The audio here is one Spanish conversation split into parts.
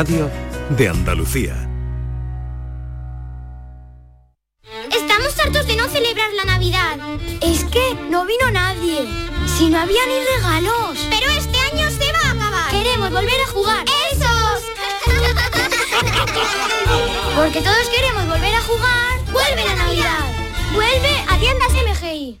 Radio de Andalucía. Estamos hartos de no celebrar la Navidad. Es que no vino nadie. Si no había ni regalos. Pero este año se va a acabar. Queremos volver a jugar. ¡Esos! Porque todos queremos volver a jugar. ¡Vuelve la Navidad! ¡Vuelve a tiendas MGI!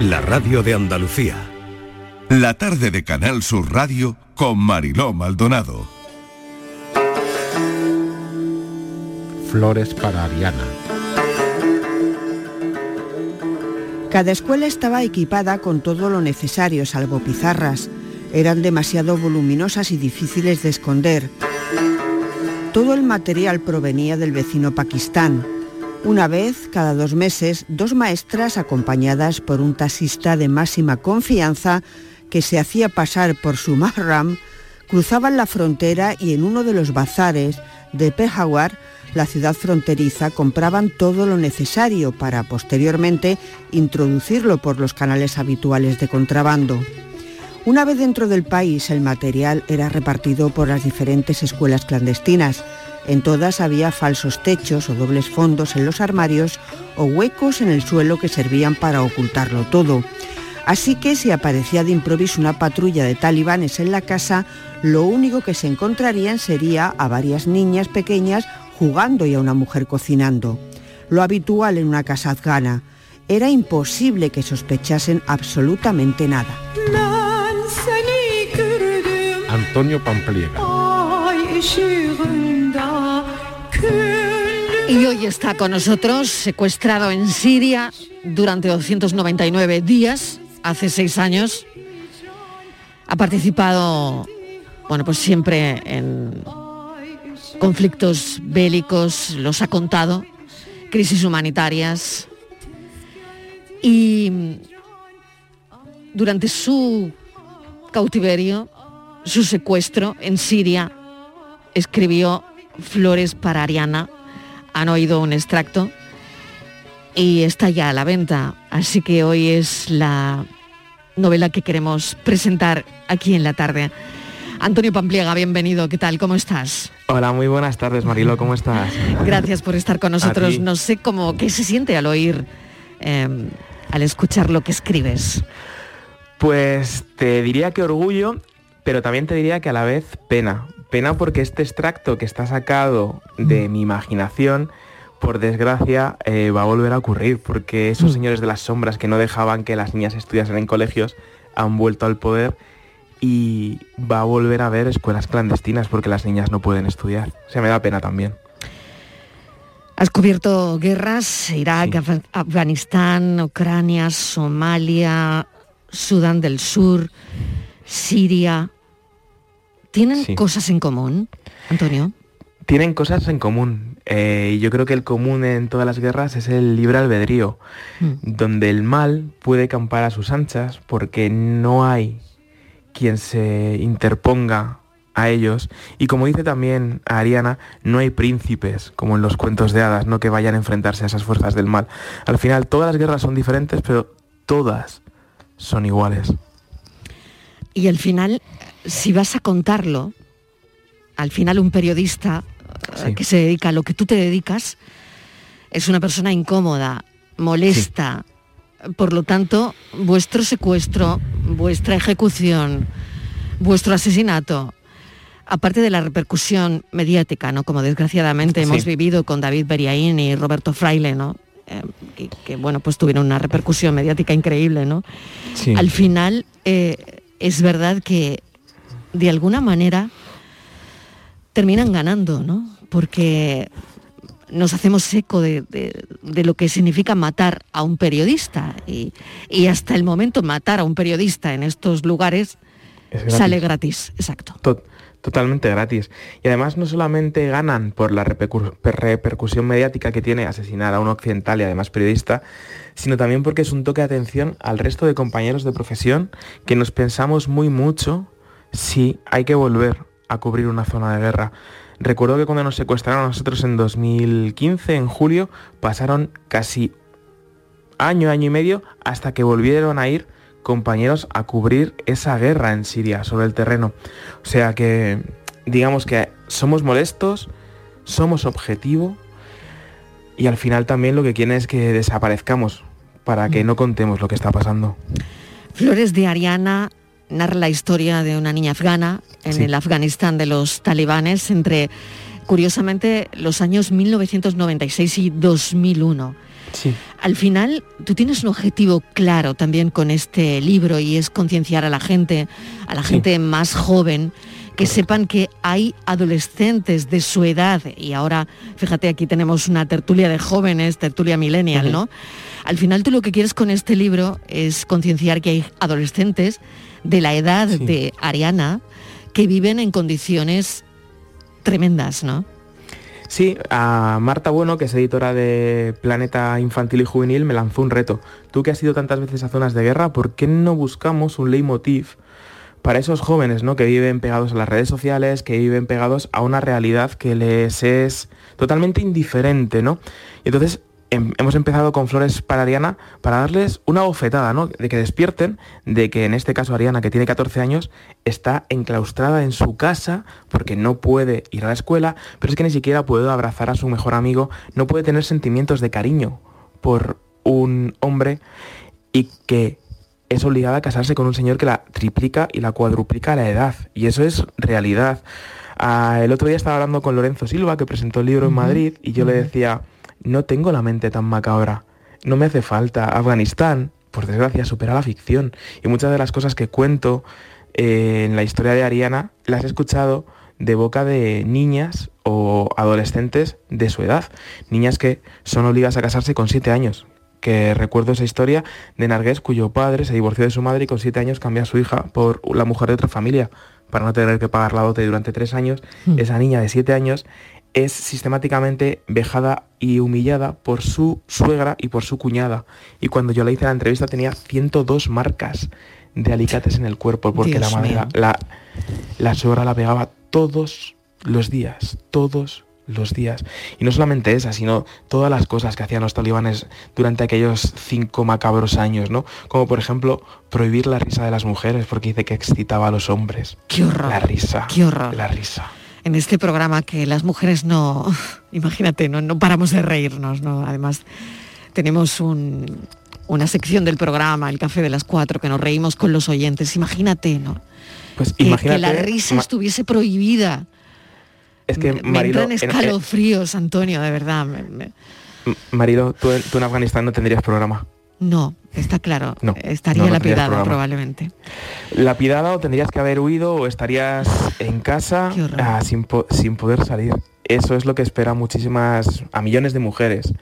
la radio de Andalucía. La tarde de Canal Sur Radio con Mariló Maldonado. Flores para Ariana. Cada escuela estaba equipada con todo lo necesario, salvo pizarras. Eran demasiado voluminosas y difíciles de esconder. Todo el material provenía del vecino Pakistán. Una vez, cada dos meses, dos maestras acompañadas por un taxista de máxima confianza que se hacía pasar por su mahram, cruzaban la frontera y en uno de los bazares de Peshawar, la ciudad fronteriza, compraban todo lo necesario para posteriormente introducirlo por los canales habituales de contrabando. Una vez dentro del país, el material era repartido por las diferentes escuelas clandestinas. En todas había falsos techos o dobles fondos en los armarios o huecos en el suelo que servían para ocultarlo todo. Así que si aparecía de improviso una patrulla de talibanes en la casa, lo único que se encontrarían sería a varias niñas pequeñas jugando y a una mujer cocinando. Lo habitual en una casa afgana. Era imposible que sospechasen absolutamente nada. Antonio Pampliega. Y hoy está con nosotros, secuestrado en Siria durante 299 días, hace seis años. Ha participado, bueno, pues siempre en conflictos bélicos, los ha contado, crisis humanitarias. Y durante su cautiverio, su secuestro en Siria, escribió Flores para Ariana. Han oído un extracto y está ya a la venta. Así que hoy es la novela que queremos presentar aquí en la tarde. Antonio Pampliega, bienvenido. ¿Qué tal? ¿Cómo estás? Hola, muy buenas tardes, Marilo. ¿Cómo estás? Gracias por estar con nosotros. No sé cómo qué se siente al oír, eh, al escuchar lo que escribes. Pues te diría que orgullo, pero también te diría que a la vez pena. Pena porque este extracto que está sacado de mi imaginación, por desgracia, eh, va a volver a ocurrir, porque esos señores de las sombras que no dejaban que las niñas estudiasen en colegios han vuelto al poder y va a volver a haber escuelas clandestinas porque las niñas no pueden estudiar. O sea, me da pena también. Has cubierto guerras, Irak, Af- Afganistán, Ucrania, Somalia, Sudán del Sur, Siria. ¿Tienen Sí. cosas en común, Antonio? Tienen cosas en común. eh, y yo creo que el común en todas las guerras es el libre albedrío, donde el mal puede campar a sus anchas porque no hay quien se interponga a ellos. Y como dice también Ariana, no hay príncipes, como en los cuentos de hadas, no que vayan a enfrentarse a esas fuerzas del mal. Al final, todas las guerras son diferentes, pero todas son iguales. Y al final, si vas a contarlo, al final un periodista eh, que se dedica a lo que tú te dedicas es una persona incómoda, molesta. Por lo tanto, vuestro secuestro, vuestra ejecución, vuestro asesinato, aparte de la repercusión mediática, ¿no? Como desgraciadamente Sí. hemos vivido con David Beriaín y Roberto Fraile, ¿no? Eh, que, que, bueno, pues tuvieron una repercusión mediática increíble, ¿no? Al final, eh, es verdad que de alguna manera terminan ganando, ¿no? Porque nos hacemos eco de, de- de lo que significa matar a un periodista y, y hasta el momento matar a un periodista en estos lugares gratis. sale gratis, exacto. To- totalmente gratis. Y además no solamente ganan por la repercusión mediática que tiene asesinar a un occidental y además periodista, sino también porque es un toque de atención al resto de compañeros de profesión que nos pensamos muy mucho si hay que volver a cubrir una zona de guerra. Recuerdo que cuando nos secuestraron a nosotros en 2015, en julio, pasaron casi año, año y medio hasta que volvieron a ir compañeros a cubrir esa guerra en Siria sobre el terreno. O sea que digamos que somos molestos, somos objetivo y al final también lo que quieren es que desaparezcamos para que mm. no contemos lo que está pasando. Flores de Ariana narra la historia de una niña afgana en el Afganistán de los talibanes entre, curiosamente, los años 1996 y 2001. Al final, tú tienes un objetivo claro también con este libro y es concienciar a la gente, a la gente más joven, que sepan que hay adolescentes de su edad, y ahora, fíjate, aquí tenemos una tertulia de jóvenes, tertulia millennial, ¿no? Al final tú lo que quieres con este libro es concienciar que hay adolescentes de la edad de Ariana que viven en condiciones tremendas, ¿no? Sí, a Marta Bueno, que es editora de Planeta Infantil y Juvenil, me lanzó un reto. Tú que has ido tantas veces a zonas de guerra, ¿por qué no buscamos un leitmotiv para esos jóvenes ¿no? que viven pegados a las redes sociales, que viven pegados a una realidad que les es totalmente indiferente, ¿no? Y entonces Em, hemos empezado con Flores para Ariana para darles una bofetada, ¿no? De que despierten, de que en este caso Ariana, que tiene 14 años, está enclaustrada en su casa porque no puede ir a la escuela, pero es que ni siquiera puede abrazar a su mejor amigo, no puede tener sentimientos de cariño por un hombre y que es obligada a casarse con un señor que la triplica y la cuadruplica la edad. Y eso es realidad. Ah, el otro día estaba hablando con Lorenzo Silva, que presentó el libro en Madrid, y yo le decía no tengo la mente tan macabra. No me hace falta. Afganistán, por desgracia, supera la ficción. Y muchas de las cosas que cuento eh, en la historia de Ariana las he escuchado de boca de niñas o adolescentes de su edad. Niñas que son obligadas a casarse con siete años. Que recuerdo esa historia de Nargués, cuyo padre se divorció de su madre y con siete años cambia a su hija por la mujer de otra familia para no tener que pagar la dote durante tres años. Hmm. Esa niña de siete años es sistemáticamente vejada y humillada por su suegra y por su cuñada. Y cuando yo le hice la entrevista tenía 102 marcas de alicates en el cuerpo porque la madre, la, la suegra la pegaba todos los días, todos los días. Y no solamente esa, sino todas las cosas que hacían los talibanes durante aquellos cinco macabros años, ¿no? Como por ejemplo prohibir la risa de las mujeres porque dice que excitaba a los hombres. ¡Qué horror! La risa. ¡Qué horror! La risa en este programa que las mujeres no, imagínate, no, no paramos de reírnos, ¿no? Además, tenemos una sección del programa, el café de las cuatro, que nos reímos con los oyentes. Imagínate, ¿no? Pues que, imagínate, que la risa estuviese prohibida. Es que me, entran escalofríos, Antonio, de verdad. Marido, tú en Afganistán no tendrías programa. No, está claro. No, Estaría lapidado probablemente. Lapidado o tendrías que haber huido o estarías en casa ah, sin, poder salir. Eso es lo que espera muchísimas, a millones de mujeres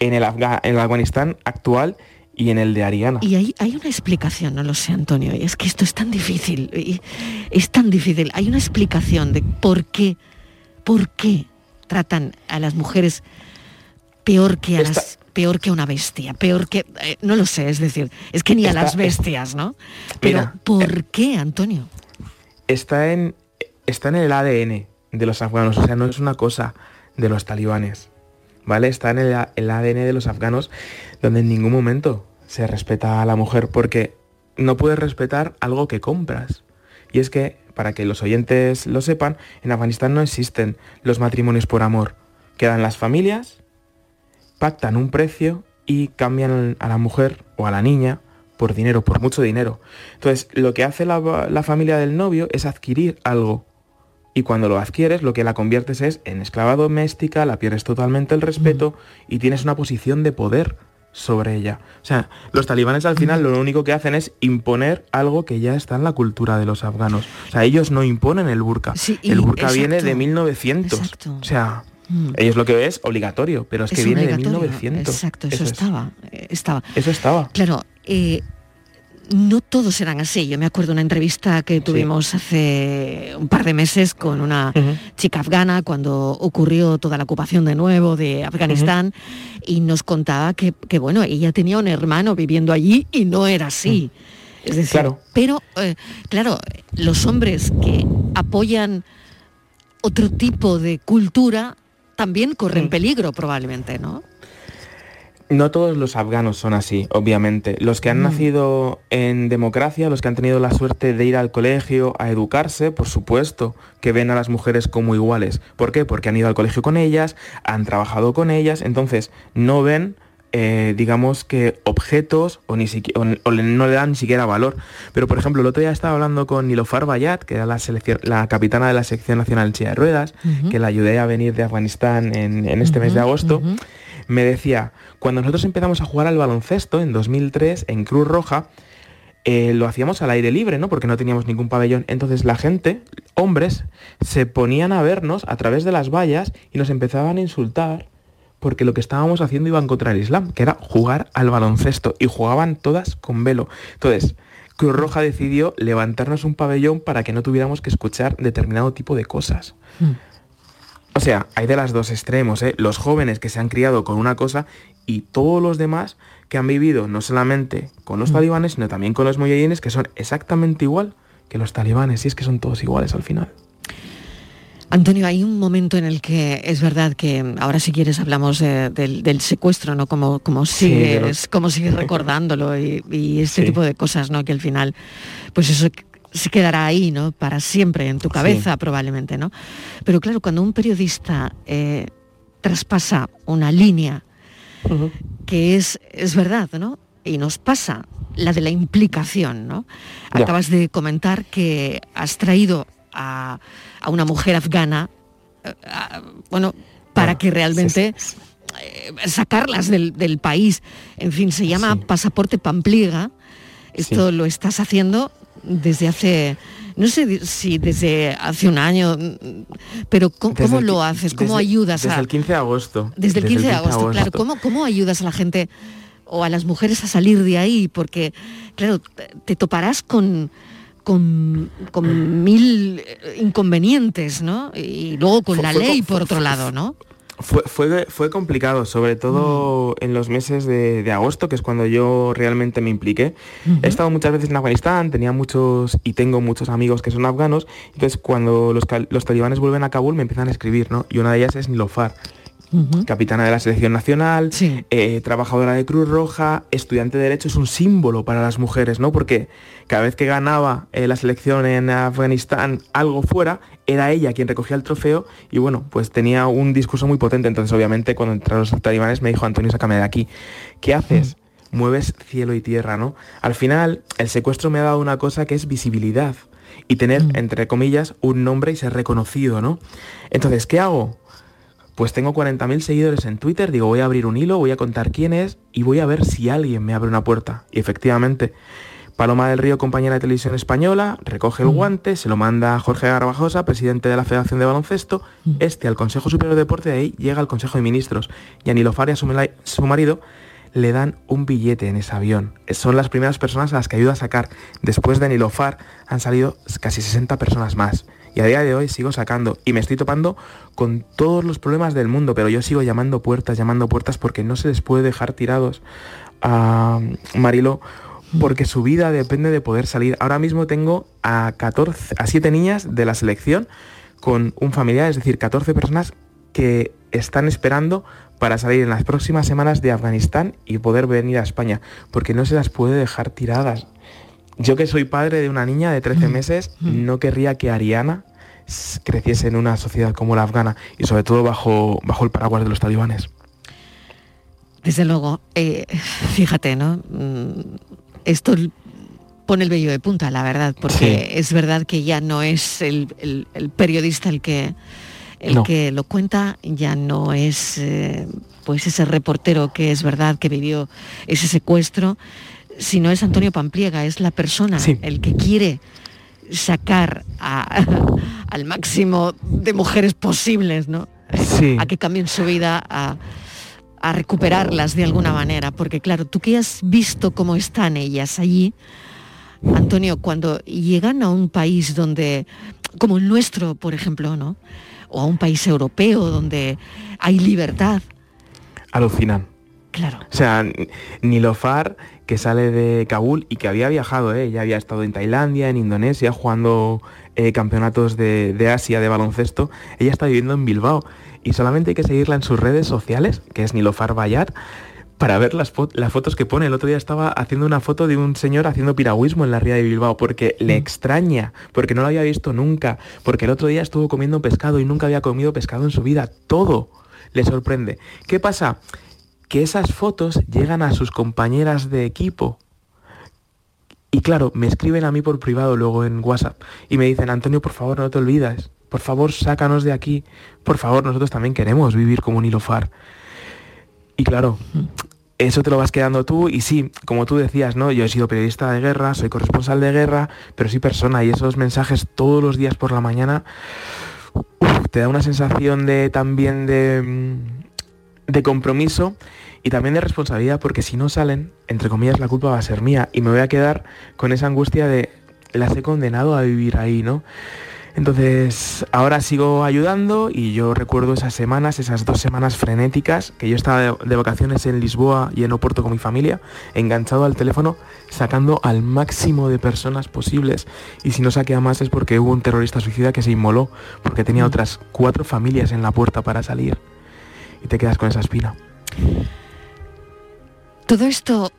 en el, en el Afganistán actual y en el de Ariana. Y hay, hay una explicación, no lo sé, Antonio, y es que esto es tan difícil, y es tan difícil. Hay una explicación de por qué, por qué tratan a las mujeres peor que a las peor que una bestia, peor que... Eh, no lo sé, es decir, es que ni a las bestias, ¿no? Pero ¿por eh, qué, Antonio? Está en, está en el ADN de los afganos, o sea, no es una cosa de los talibanes, ¿vale? Está en el, el ADN de los afganos donde en ningún momento se respeta a la mujer porque no puedes respetar algo que compras. Y es que, para que los oyentes lo sepan, en Afganistán no existen los matrimonios por amor. Quedan las familias pactan un precio y cambian a la mujer o a la niña por dinero, por mucho dinero. Entonces, lo que hace la, familia del novio es adquirir algo. Y cuando lo adquieres, lo que la conviertes es en esclava doméstica, la pierdes totalmente el respeto y tienes una posición de poder sobre ella. O sea, los talibanes al final lo único que hacen es imponer algo que ya está en la cultura de los afganos. O sea, ellos no imponen el burka. el burka viene de 1900. O sea, Mm. Ellos lo que es obligatorio, pero es, que viene de 1900. Exacto, eso, estaba, eh, estaba. Eso estaba. Claro, eh, no todos eran así. Yo me acuerdo de una entrevista que tuvimos hace un par de meses con una chica afgana cuando ocurrió toda la ocupación de nuevo de Afganistán y nos contaba que, bueno, ella tenía un hermano viviendo allí y no era así. Es decir, claro. pero eh, claro, los hombres que apoyan otro tipo de cultura también corren peligro probablemente, ¿no? No todos los afganos son así, obviamente. Los que han mm. nacido en democracia, los que han tenido la suerte de ir al colegio a educarse, por supuesto, que ven a las mujeres como iguales. ¿Por qué? Porque han ido al colegio con ellas, han trabajado con ellas, entonces no ven eh, digamos que objetos o, ni no le dan ni siquiera valor. Pero por ejemplo, el otro día estaba hablando con Nilofar Bayat, que era la, la capitana de la sección nacional en silla de ruedas, que la ayudé a venir de Afganistán en, este mes de agosto. Me decía, cuando nosotros empezamos a jugar al baloncesto en 2003 en Cruz Roja, eh, lo hacíamos al aire libre, ¿no? Porque no teníamos ningún pabellón. Entonces la gente, hombres, se ponían a vernos a través de las vallas y nos empezaban a insultar porque lo que estábamos haciendo iba contra del Islam, que era jugar al baloncesto, y jugaban todas con velo. Entonces, Cruz Roja decidió levantarnos un pabellón para que no tuviéramos que escuchar determinado tipo de cosas. Hmm. O sea, hay de las dos extremos, ¿eh? los jóvenes que se han criado con una cosa y todos los demás que han vivido no solamente con los hmm. talibanes, sino también con los mujahidines, que son exactamente igual que los talibanes, y es que son todos iguales al final. Antonio, hay un momento en el que es verdad que ahora si quieres hablamos del, secuestro, ¿no? Como, como sigues, como sigues recordándolo y, este tipo de cosas, ¿no? Que al final, pues eso se quedará ahí, ¿no? Para siempre en tu cabeza, probablemente, ¿no? Pero claro, cuando un periodista eh, traspasa una línea que es, es verdad, ¿no? Y nos pasa la de la implicación, ¿no? Acabas de comentar que has traído a, una mujer afgana, eh, bueno, para que realmente eh, sacarlas del, país. En fin, se llama pasaporte Pampliega. Esto lo estás haciendo desde hace, no sé si desde hace un año, pero ¿cómo, lo haces? ¿Cómo ayudas a...? Desde el 15 de agosto. Desde el 15, de, agosto, claro. ¿Cómo, ¿Cómo ayudas a la gente o a las mujeres a salir de ahí? Porque, claro, te toparás con con, mil eh, inconvenientes, ¿no? Y luego con la ley por otro lado, ¿no? Fue, fue, fue, complicado, sobre todo mm. en los meses de, agosto, que es cuando yo realmente me impliqué. He estado muchas veces en Afganistán, tenía muchos y tengo muchos amigos que son afganos, entonces cuando los, los talibanes vuelven a Kabul me empiezan a escribir, ¿no? Y una de ellas es Nilofar capitana de la selección nacional, eh, trabajadora de Cruz Roja, estudiante de Derecho, es un símbolo para las mujeres, ¿no? Porque cada vez que ganaba eh, la selección en Afganistán algo fuera, era ella quien recogía el trofeo y bueno, pues tenía un discurso muy potente. Entonces, obviamente, cuando entraron los talibanes me dijo, Antonio, sácame de aquí. ¿Qué haces? Mueves cielo y tierra, ¿no? Al final, el secuestro me ha dado una cosa que es visibilidad y tener, entre comillas, un nombre y ser reconocido, ¿no? Entonces, ¿qué hago? Pues tengo 40.000 seguidores en Twitter, digo, voy a abrir un hilo, voy a contar quién es y voy a ver si alguien me abre una puerta. Y efectivamente, Paloma del Río, compañera de televisión española, recoge el guante, se lo manda a Jorge Garbajosa, presidente de la Federación de Baloncesto, este al Consejo Superior de Deporte, de ahí llega al Consejo de Ministros. Y a Nilofaria, su, su marido, le dan un billete en ese avión. Son las primeras personas a las que ayuda a sacar. Después de Nilofar han salido casi 60 personas más. Y a día de hoy sigo sacando y me estoy topando con todos los problemas del mundo, pero yo sigo llamando puertas, llamando puertas porque no se les puede dejar tirados a Marilo porque su vida depende de poder salir. Ahora mismo tengo a 14 a 7 niñas de la selección con un familiar, es decir, 14 personas que están esperando para salir en las próximas semanas de Afganistán y poder venir a España, porque no se las puede dejar tiradas. Yo que soy padre de una niña de 13 mm. meses, no querría que Ariana creciese en una sociedad como la afgana y sobre todo bajo, bajo el paraguas de los talibanes. Desde luego, eh, fíjate, ¿no? Mm, esto pone el vello de punta, la verdad, porque es verdad que ya no es el, periodista el que el que lo cuenta, ya no es eh, pues ese reportero que es verdad que vivió ese secuestro, si no es Antonio Pampliega, es la persona, el que quiere sacar al máximo de mujeres posibles, ¿no? A que cambien su vida, a, recuperarlas de alguna manera. Porque claro, tú que has visto cómo están ellas allí, Antonio, cuando llegan a un país donde, como el nuestro, por ejemplo, ¿no? O a un país europeo donde hay libertad. Alucinan. Claro. O sea, Nilofar, que sale de Kabul y que había viajado, ¿eh? ya había estado en Tailandia, en Indonesia, jugando eh, campeonatos de, de, Asia de baloncesto, ella está viviendo en Bilbao. Y solamente hay que seguirla en sus redes sociales, que es Nilofar Bayar, para ver las, las, fotos que pone. El otro día estaba haciendo una foto de un señor haciendo piragüismo en la ría de Bilbao, porque le mm. extraña, porque no lo había visto nunca, porque el otro día estuvo comiendo pescado y nunca había comido pescado en su vida. Todo le sorprende. ¿Qué pasa? Que esas fotos llegan a sus compañeras de equipo. Y claro, me escriben a mí por privado luego en WhatsApp y me dicen, Antonio, por favor, no te olvides, por favor, sácanos de aquí, por favor, nosotros también queremos vivir como un hilofar. Y claro, eso te lo vas quedando tú y sí, como tú decías, ¿no? Yo he sido periodista de guerra, soy corresponsal de guerra, pero sí persona y esos mensajes todos los días por la mañana te da una sensación de también de, de compromiso y también de responsabilidad porque si no salen, entre comillas, la culpa va a ser mía y me voy a quedar con esa angustia de las he condenado a vivir ahí, ¿no? Entonces, ahora sigo ayudando y yo recuerdo esas semanas, esas dos semanas frenéticas, que yo estaba de, vacaciones en Lisboa y en Oporto con mi familia, enganchado al teléfono, sacando al máximo de personas posibles. Y si no saqué a más es porque hubo un terrorista suicida que se inmoló, porque tenía otras cuatro familias en la puerta para salir. Y te quedas con esa espina. Todo esto,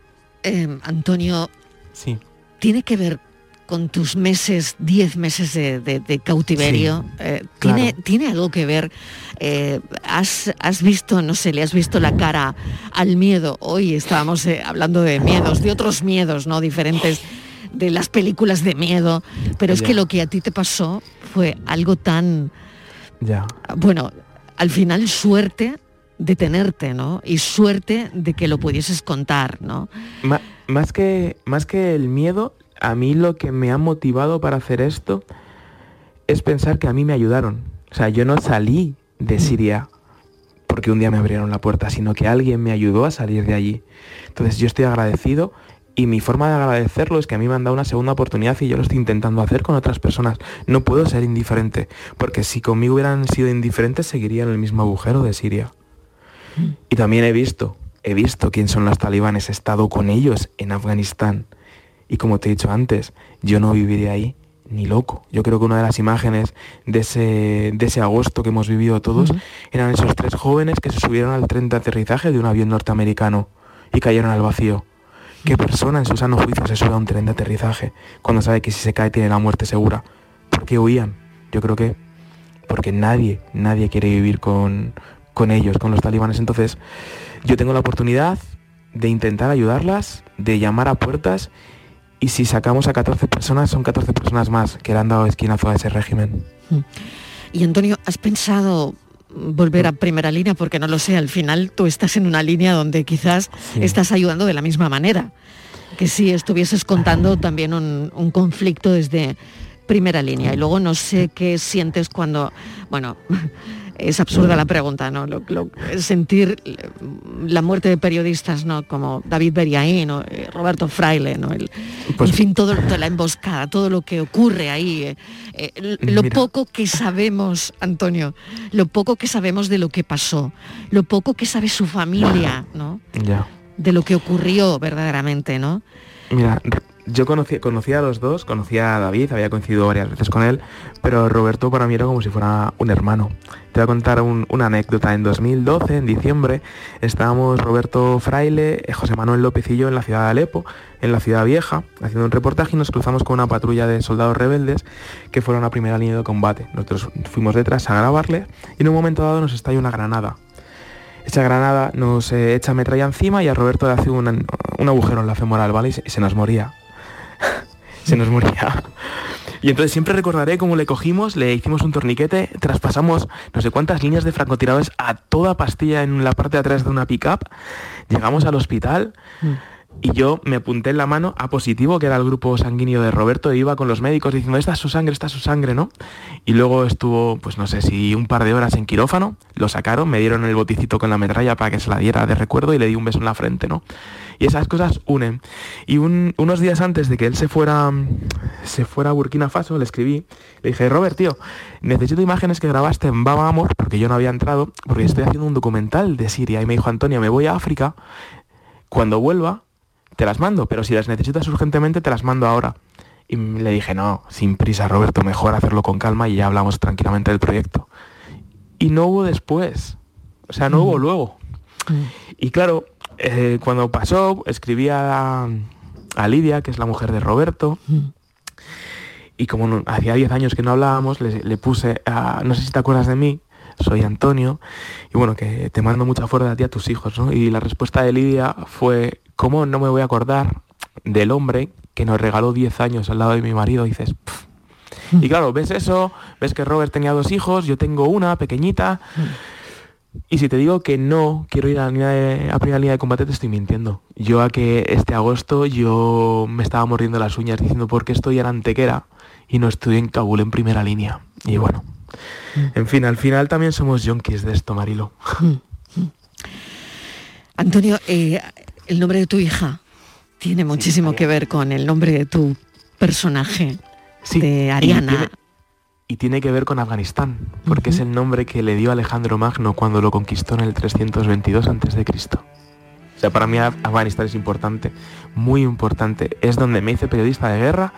eh, Antonio, sí. tiene que ver con tus meses, 10 meses de, cautiverio. Eh, ¿tiene, ¿tiene, algo que ver? Eh, has, visto, no sé, le has visto la cara al miedo. Hoy estábamos hablando de miedos, de otros miedos, ¿no? Diferentes de las películas de miedo. Pero es que lo que a ti te pasó fue algo tan... Ya. Bueno, al final suerte detenerte, ¿no? Y suerte de que lo pudieses contar, ¿no? más, que, más que el miedo, a mí lo que me ha motivado para hacer esto es pensar que a mí me ayudaron. O sea, yo no salí de mm. Siria porque un día me abrieron la puerta, sino que alguien me ayudó a salir de allí. Entonces yo estoy agradecido y mi forma de agradecerlo es que a mí me han dado una segunda oportunidad y yo lo estoy intentando hacer con otras personas. No puedo ser indiferente, porque si conmigo hubieran sido indiferentes seguiría en el mismo agujero de Siria. Y también he visto, he visto quién son los talibanes, he estado con ellos en Afganistán. Y como te he dicho antes, yo no viviría ahí ni loco. Yo creo que una de las imágenes de ese, de ese agosto que hemos vivido todos eran esos tres jóvenes que se subieron al tren de aterrizaje de un avión norteamericano y cayeron al vacío. ¿Qué persona en su sano juicio se sube a un tren de aterrizaje cuando sabe que si se cae tiene la muerte segura? ¿Por qué huían? Yo creo que porque nadie, nadie quiere vivir con, con ellos, con los talibanes. Entonces, yo tengo la oportunidad de intentar ayudarlas, de llamar a puertas y si sacamos a 14 personas, son 14 personas más que le han dado esquinazo a ese régimen. Mm. Y Antonio, ¿has pensado volver a primera línea? Porque no lo sé, al final tú estás en una línea donde quizás estás ayudando de la misma manera que si estuvieses contando también un, un conflicto desde primera línea. Y luego no sé qué sientes cuando, bueno, es absurda la pregunta, ¿no? sentir la muerte de periodistas, ¿no? Como David Beriaín o eh, Roberto Fraile, ¿no? Pues en fin, todo, toda la emboscada, todo lo que ocurre ahí. Eh, eh, lo poco que sabemos, Antonio, lo poco que sabemos de lo que pasó, lo poco que sabe su familia, ¿no? Ya. De lo que ocurrió verdaderamente, ¿no? Mira, yo conocí, conocía a los dos, conocía a David, había coincidido varias veces con él, pero Roberto para mí era como si fuera un hermano. Te voy a contar una anécdota. En 2012, en diciembre, estábamos Roberto Fraile, eh, José Manuel López y yo en la ciudad de Alepo, en la ciudad vieja, haciendo un reportaje y nos cruzamos con una patrulla de soldados rebeldes que fueron a primera línea de combate. Nosotros fuimos detrás a grabarle y en un momento dado nos estalla una granada. Esa granada nos eh, echa metralla encima y a Roberto le hace un, agujero en la femoral, ¿vale? y se nos moría. se nos moría. Y entonces siempre recordaré cómo le cogimos, le hicimos un torniquete, traspasamos no sé cuántas líneas de francotiradores a toda pastilla en la parte de atrás de una pickup, llegamos al hospital. Mm. Y yo me apunté en la mano a positivo, que era el grupo sanguíneo de Roberto, e iba con los médicos diciendo, esta es su sangre, esta es su sangre, ¿no? Y luego estuvo, pues no sé si un par de horas en quirófano, lo sacaron, me dieron el boticito con la metralla para que se la diera de recuerdo y le di un beso en la frente, ¿no? Y esas cosas unen. Y unos días antes de que él se fuera, se fuera a Burkina Faso, le escribí, le dije, Robert, tío, necesito imágenes que grabaste en Baba Amor, porque yo no había entrado, porque estoy haciendo un documental de Siria. Y me dijo, Antonio, me voy a África, cuando vuelva, te las mando, pero si las necesitas urgentemente, te las mando ahora. Y le dije, no, sin prisa, Roberto, mejor hacerlo con calma y ya hablamos tranquilamente del proyecto. Y no hubo después, o sea, no hubo luego. Y claro, eh, cuando pasó, escribí a, Lidia, que es la mujer de Roberto, y como hacía 10 años que no hablábamos, le, puse, a, no sé si te acuerdas de mí, soy Antonio, y bueno, que te mando mucha fuerza a ti a tus hijos, ¿no? Y la respuesta de Lidia fue, ¿cómo no me voy a acordar del hombre que nos regaló 10 años al lado de mi marido? Y dices, y claro, ves eso, ves que Robert tenía dos hijos, yo tengo una pequeñita. Y si te digo que no quiero ir a, la primera línea de combate, te estoy mintiendo. Yo a que este agosto yo me estaba mordiendo las uñas diciendo por qué estoy en Antequera y no estoy en Kabul en primera línea. Y bueno, en fin, al final también somos yonkis de esto, Marilo. Antonio, eh, el nombre de tu hija tiene muchísimo que ver con el nombre de tu personaje, de Ariana. Y tiene, que ver con Afganistán, porque es el nombre que le dio Alejandro Magno cuando lo conquistó en el 322 a.C. O sea, para mí Afganistán es importante, muy importante. Es donde me hice periodista de guerra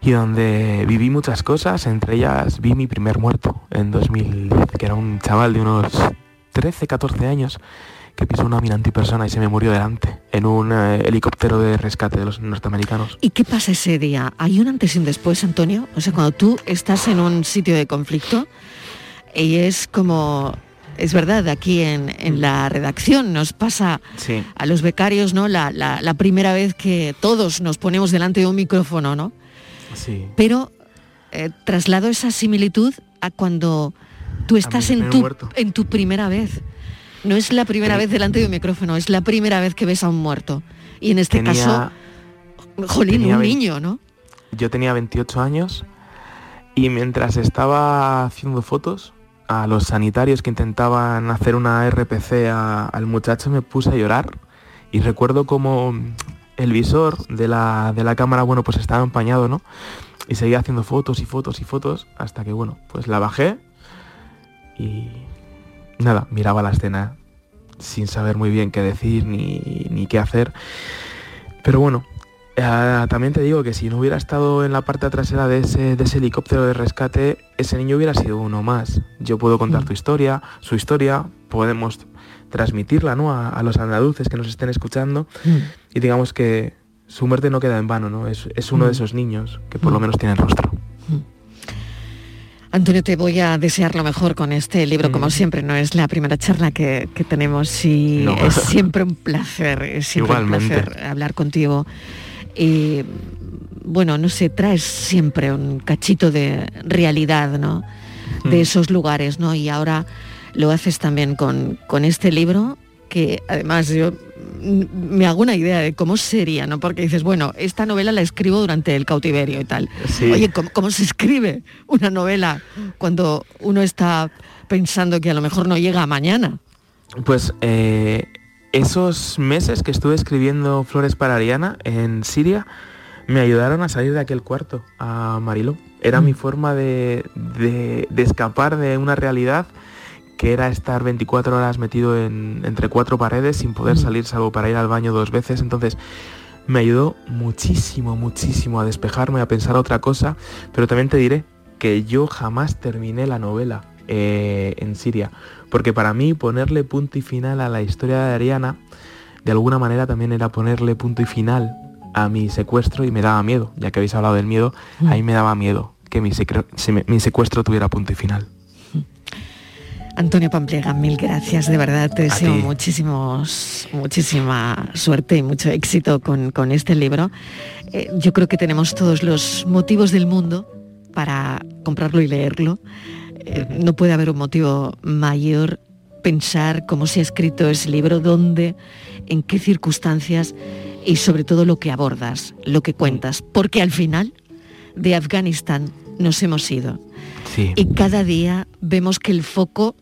y donde viví muchas cosas, entre ellas vi mi primer muerto en 2010, que era un chaval de unos 13, 14 años que pisó una mina antipersona y se me murió delante en un eh, helicóptero de rescate de los norteamericanos. ¿Y qué pasa ese día? ¿Hay un antes y un después, Antonio? O sea, cuando tú estás en un sitio de conflicto y es como es verdad, aquí en, la redacción nos pasa a los becarios, ¿no? La, primera vez que todos nos ponemos delante de un micrófono, ¿no? Sí. Pero eh, traslado esa similitud a cuando tú estás en tu, en tu primera vez. No es la primera vez delante de un micrófono, es la primera vez que ves a un muerto. Y en este caso, jolín, un niño, ¿no? Yo tenía 28 años y mientras estaba haciendo fotos a los sanitarios que intentaban hacer una RPC al muchacho me puse a llorar y recuerdo como el visor de la, de la cámara, bueno, pues estaba empañado, ¿no? Y seguía haciendo fotos y fotos y fotos hasta que, bueno, pues la bajé y nada, miraba la escena sin saber muy bien qué decir ni, qué hacer. Pero bueno, eh, también te digo que si no hubiera estado en la parte trasera de ese, helicóptero de rescate, ese niño hubiera sido uno más. Yo puedo contar mm. tu historia, su historia, podemos transmitirla ¿no? a, los andaluces que nos estén escuchando mm. y digamos que su muerte no queda en vano, ¿no? Es, uno de mm. esos niños que por lo menos tiene rostro. Antonio, te voy a desear lo mejor con este libro, como mm. siempre, no es la primera charla que, tenemos y es siempre un placer, es siempre un placer hablar contigo. Y bueno, no sé, traes siempre un cachito de realidad, ¿no? De mm. esos lugares, ¿no? Y ahora lo haces también con, con este libro, que además yo me hago una idea de cómo sería, ¿no? Porque dices, bueno, esta novela la escribo durante el cautiverio y tal. Oye, ¿cómo, se escribe una novela cuando uno está pensando que a lo mejor no llega mañana? Pues eh, esos meses que estuve escribiendo Flores para Ariana en Siria me ayudaron a salir de aquel cuarto, a Marilo. Era mi mm. forma de, de escapar de una realidad que era estar 24 horas metido en, entre cuatro paredes sin poder salir salvo para ir al baño dos veces. Entonces me ayudó muchísimo, muchísimo a despejarme, a pensar otra cosa, pero también te diré que yo jamás terminé la novela eh, en Siria, porque para mí ponerle punto y final a la historia de Ariana, de alguna manera también era ponerle punto y final a mi secuestro y me daba miedo, ya que habéis hablado del miedo, a mí me daba miedo que mi, mi secuestro tuviera punto y final. Antonio Pampliega, mil gracias, de verdad te deseo muchísimos, muchísima suerte y mucho éxito con, este libro. Eh, yo creo que tenemos todos los motivos del mundo para comprarlo y leerlo. Eh, no puede haber un motivo mayor pensar cómo se ha escrito ese libro, dónde, en qué circunstancias y sobre todo lo que abordas, lo que cuentas, porque al final de Afganistán nos hemos ido. Y cada día vemos que el foco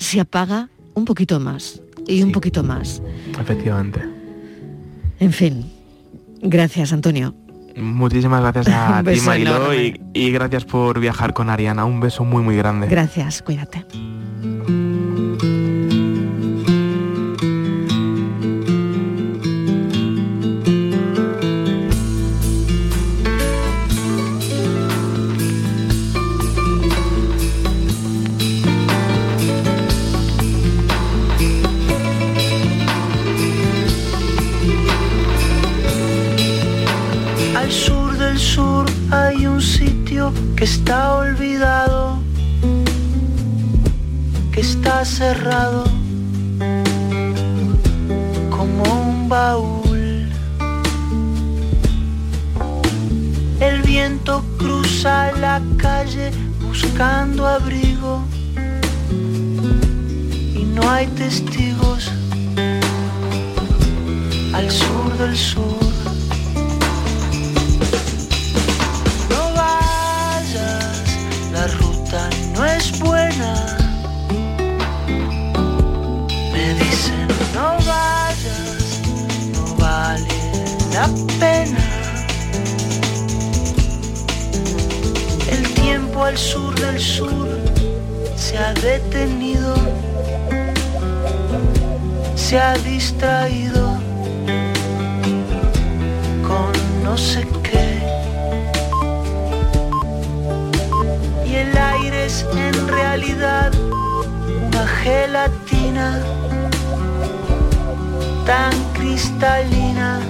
se apaga un poquito más y un poquito más. Efectivamente. En fin, gracias Antonio. Muchísimas gracias a ti Marilo y, y gracias por viajar con Ariana. Un beso muy muy grande. Gracias, cuídate. Que está olvidado, que está cerrado como un baúl. El viento cruza la calle buscando abrigo y no hay testigos al sur del sur. Al sur del sur se ha detenido, se ha distraído con no sé en una gelatina tan cristalina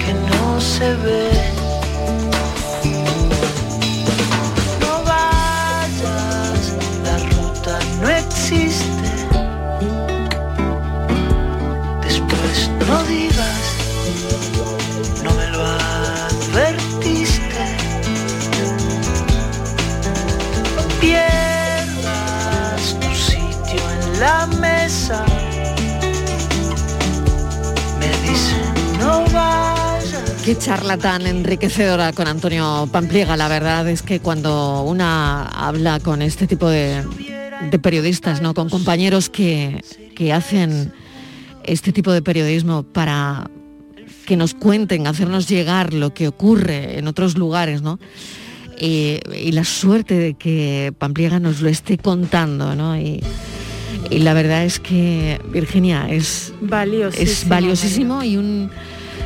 que no se ve. Mesa. Me dicen no. Qué charla tan enriquecedora con Antonio Pampliega. La verdad es que cuando una habla con este tipo de, periodistas, ¿no? con compañeros que, que hacen este tipo de periodismo para que nos cuenten, hacernos llegar lo que ocurre en otros lugares, ¿no? y, la suerte de que Pampliega nos lo esté contando, ¿no? La verdad es que Virginia es valiosísimo, es valiosísimo y un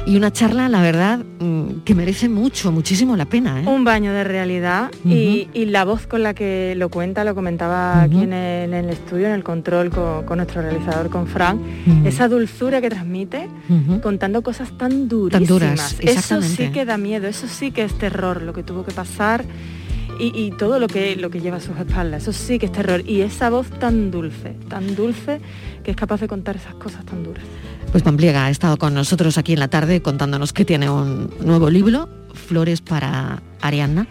y una charla, la verdad, mm, que merece mucho, muchísimo la pena. ¿eh? Un baño de realidad y, la voz con la que lo cuenta, lo comentaba aquí en el, estudio, en el control con, nuestro realizador, con Frank, esa dulzura que transmite contando cosas tan durísimas. Tan duras, Eso sí que da miedo, eso sí que es terror, lo que tuvo que pasar. Y, todo lo que, lo que lleva a sus espaldas, eso sí que es terror. Y esa voz tan dulce, tan dulce, que es capaz de contar esas cosas tan duras. Pues Pampliega ha estado con nosotros aquí en la tarde contándonos que tiene un nuevo libro, Flores para Arianna.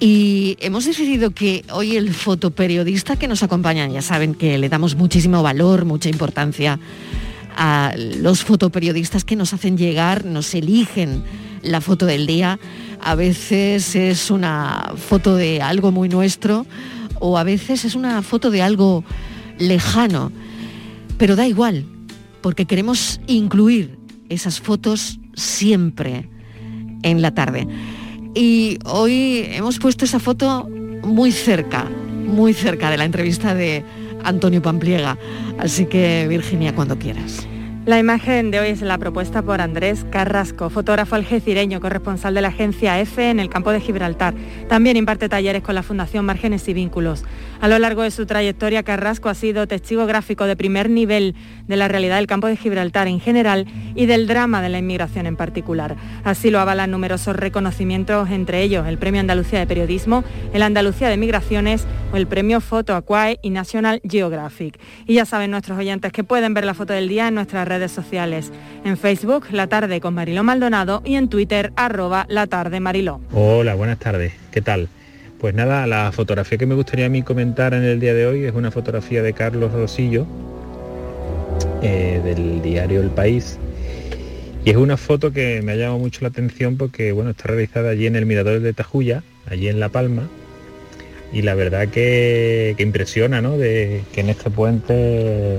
Y hemos decidido que hoy el fotoperiodista que nos acompaña, ya saben que le damos muchísimo valor, mucha importancia a los fotoperiodistas que nos hacen llegar, nos eligen la foto del día. A veces es una foto de algo muy nuestro o a veces es una foto de algo lejano. Pero da igual, porque queremos incluir esas fotos siempre en la tarde. Y hoy hemos puesto esa foto muy cerca, muy cerca de la entrevista de Antonio Pampliega. Así que Virginia, cuando quieras. La imagen de hoy es la propuesta por Andrés Carrasco, fotógrafo algecireño, corresponsal de la agencia EFE en el campo de Gibraltar. También imparte talleres con la Fundación Márgenes y Vínculos. A lo largo de su trayectoria, Carrasco ha sido testigo gráfico de primer nivel de la realidad del campo de Gibraltar en general y del drama de la inmigración en particular. Así lo avalan numerosos reconocimientos, entre ellos el Premio Andalucía de Periodismo, el Andalucía de Migraciones o el Premio Foto Aquae y National Geographic. Y ya saben nuestros oyentes que pueden ver la foto del día en nuestras redes sociales. En Facebook, La Tarde con Mariló Maldonado y en Twitter, arroba La Tarde Mariló. Hola, buenas tardes. ¿Qué tal? Pues nada, la fotografía que me gustaría a mí comentar en el día de hoy es una fotografía de Carlos Rosillo, eh, del diario El País, Y es una foto que me ha llamado mucho la atención porque bueno, está realizada allí en el Mirador de Tajuya, allí en La Palma. Y la verdad que, impresiona, ¿no? De que en este puente,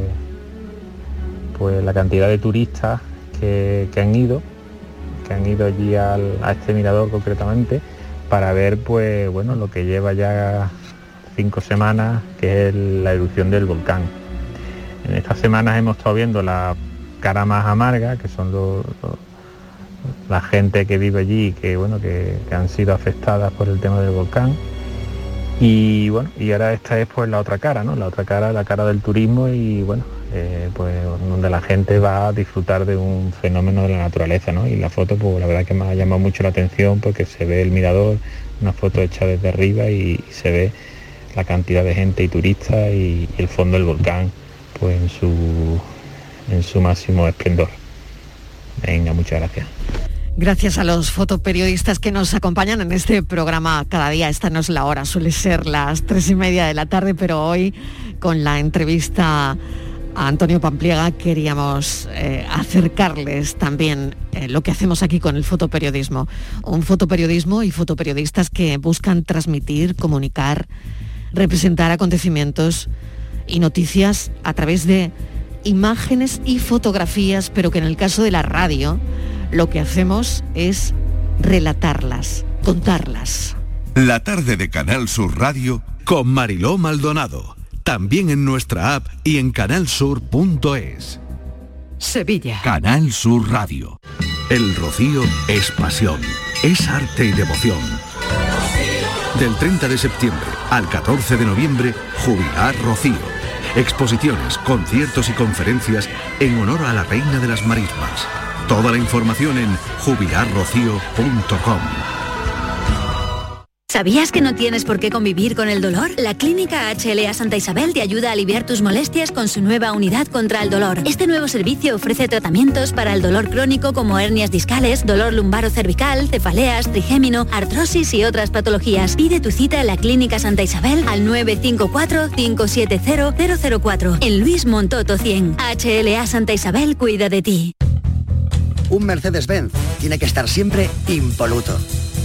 pues la cantidad de turistas que, han ido, que han ido allí a este mirador concretamente, para ver pues bueno lo que lleva ya cinco semanas, que es la erupción del volcán. En estas semanas hemos estado viendo la cara más amarga, que son la gente que vive allí, que bueno, que, han sido afectadas por el tema del volcán. Y bueno, y ahora esta es pues la otra cara, ¿no? La otra cara, la cara del turismo y bueno, eh, pues donde la gente va a disfrutar de un fenómeno de la naturaleza, ¿no? Y la foto, pues la verdad que me ha llamado mucho la atención porque se ve el mirador, una foto hecha desde arriba y, se ve la cantidad de gente y turistas y, el fondo del volcán, pues en su, en su máximo esplendor. Venga, muchas gracias. Gracias a los fotoperiodistas que nos acompañan en este programa cada día. Esta no es la hora, suele ser las tres y media de la tarde, pero hoy con la entrevista a Antonio Pampliega queríamos eh, acercarles también eh, lo que hacemos aquí con el fotoperiodismo. Un fotoperiodismo y fotoperiodistas que buscan transmitir, comunicar, representar acontecimientos y noticias a través de imágenes y fotografías, pero que en el caso de la radio lo que hacemos es relatarlas, contarlas. La tarde de Canal Sur Radio con Mariló Maldonado también en nuestra app y en canalsur.es. Sevilla. Canal Sur Radio. El rocío es pasión, es arte y devoción. Del 30 de septiembre al 14 de noviembre, Jubilar Rocío. Exposiciones, conciertos y conferencias en honor a la Reina de las Marismas. Toda la información en jubilarrocío.com. ¿Sabías que no tienes por qué convivir con el dolor? La Clínica HLA Santa Isabel te ayuda a aliviar tus molestias con su nueva unidad contra el dolor. Este nuevo servicio ofrece tratamientos para el dolor crónico como hernias discales, dolor lumbaro cervical, cefaleas, trigémino, artrosis y otras patologías. Pide tu cita en la Clínica Santa Isabel al 954-570-004 en Luis Montoto 100. HLA Santa Isabel cuida de ti. Un Mercedes-Benz tiene que estar siempre impoluto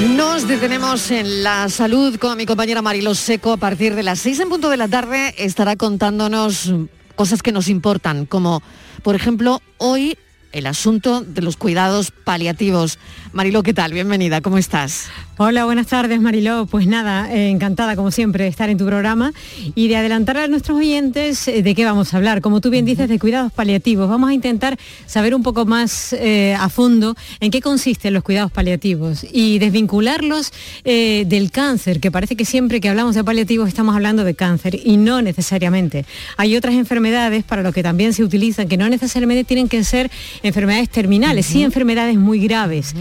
Nos detenemos en la salud con mi compañera Marilo Seco. A partir de las seis en punto de la tarde estará contándonos cosas que nos importan, como por ejemplo hoy el asunto de los cuidados paliativos. Marilo, ¿qué tal? Bienvenida, ¿cómo estás? Hola, buenas tardes Mariló. Pues nada, eh, encantada como siempre de estar en tu programa y de adelantar a nuestros oyentes eh, de qué vamos a hablar. Como tú bien dices, de cuidados paliativos. Vamos a intentar saber un poco más eh, a fondo en qué consisten los cuidados paliativos y desvincularlos del cáncer, que parece que siempre que hablamos de paliativos estamos hablando de cáncer y no necesariamente. Hay otras enfermedades para lo que también se utilizan que no necesariamente tienen que ser enfermedades terminales, sí enfermedades muy graves,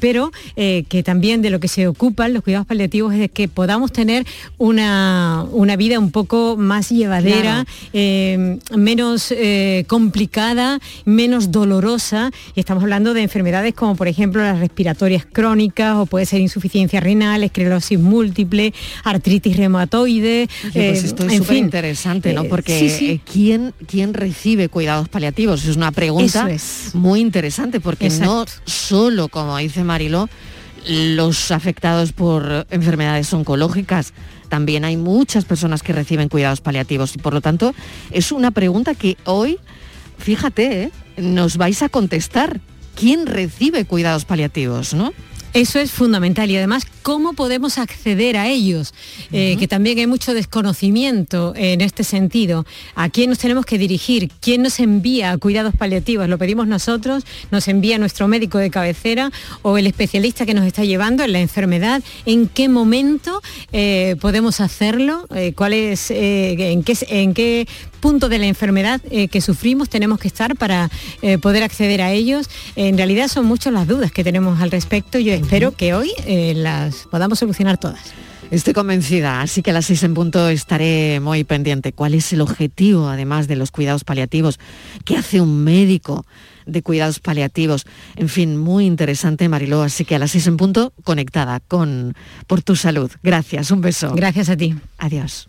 pero que también de lo que se ocupan los cuidados paliativos es de que podamos tener una, una vida un poco más llevadera, eh, menos eh, complicada, menos dolorosa. Y estamos hablando de enfermedades como por ejemplo las respiratorias crónicas o puede ser insuficiencia renal, esclerosis múltiple, artritis reumatoide. pues eh, esto es súper interesante, ¿no? Porque ¿quién, ¿quién recibe cuidados paliativos? Es una pregunta muy interesante porque no solo, como dice Mariló, los afectados por enfermedades oncológicas. También hay muchas personas que reciben cuidados paliativos y por lo tanto es una pregunta que hoy, fíjate, ¿eh? nos vais a contestar. ¿Quién recibe cuidados paliativos? ¿no? Eso es fundamental y además cómo podemos acceder a ellos, eh, que también hay mucho desconocimiento en este sentido. ¿A quién nos tenemos que dirigir? ¿Quién nos envía a cuidados paliativos? ¿Lo pedimos nosotros? ¿Nos envía nuestro médico de cabecera o el especialista que nos está llevando en la enfermedad? ¿En qué momento eh, podemos hacerlo? Eh, ¿Cuál es, en, qué, en qué punto de la enfermedad que sufrimos tenemos que estar para poder acceder a ellos? En realidad son muchas las dudas que tenemos al respecto. Yo espero que hoy las podamos solucionar todas. Estoy convencida, así que a las seis en punto estaré muy pendiente. ¿Cuál es el objetivo, además de los cuidados paliativos? ¿Qué hace un médico de cuidados paliativos? En fin, muy interesante, Mariló. Así que a las seis en punto, conectada con Por tu Salud. Gracias, un beso. Gracias a ti. Adiós.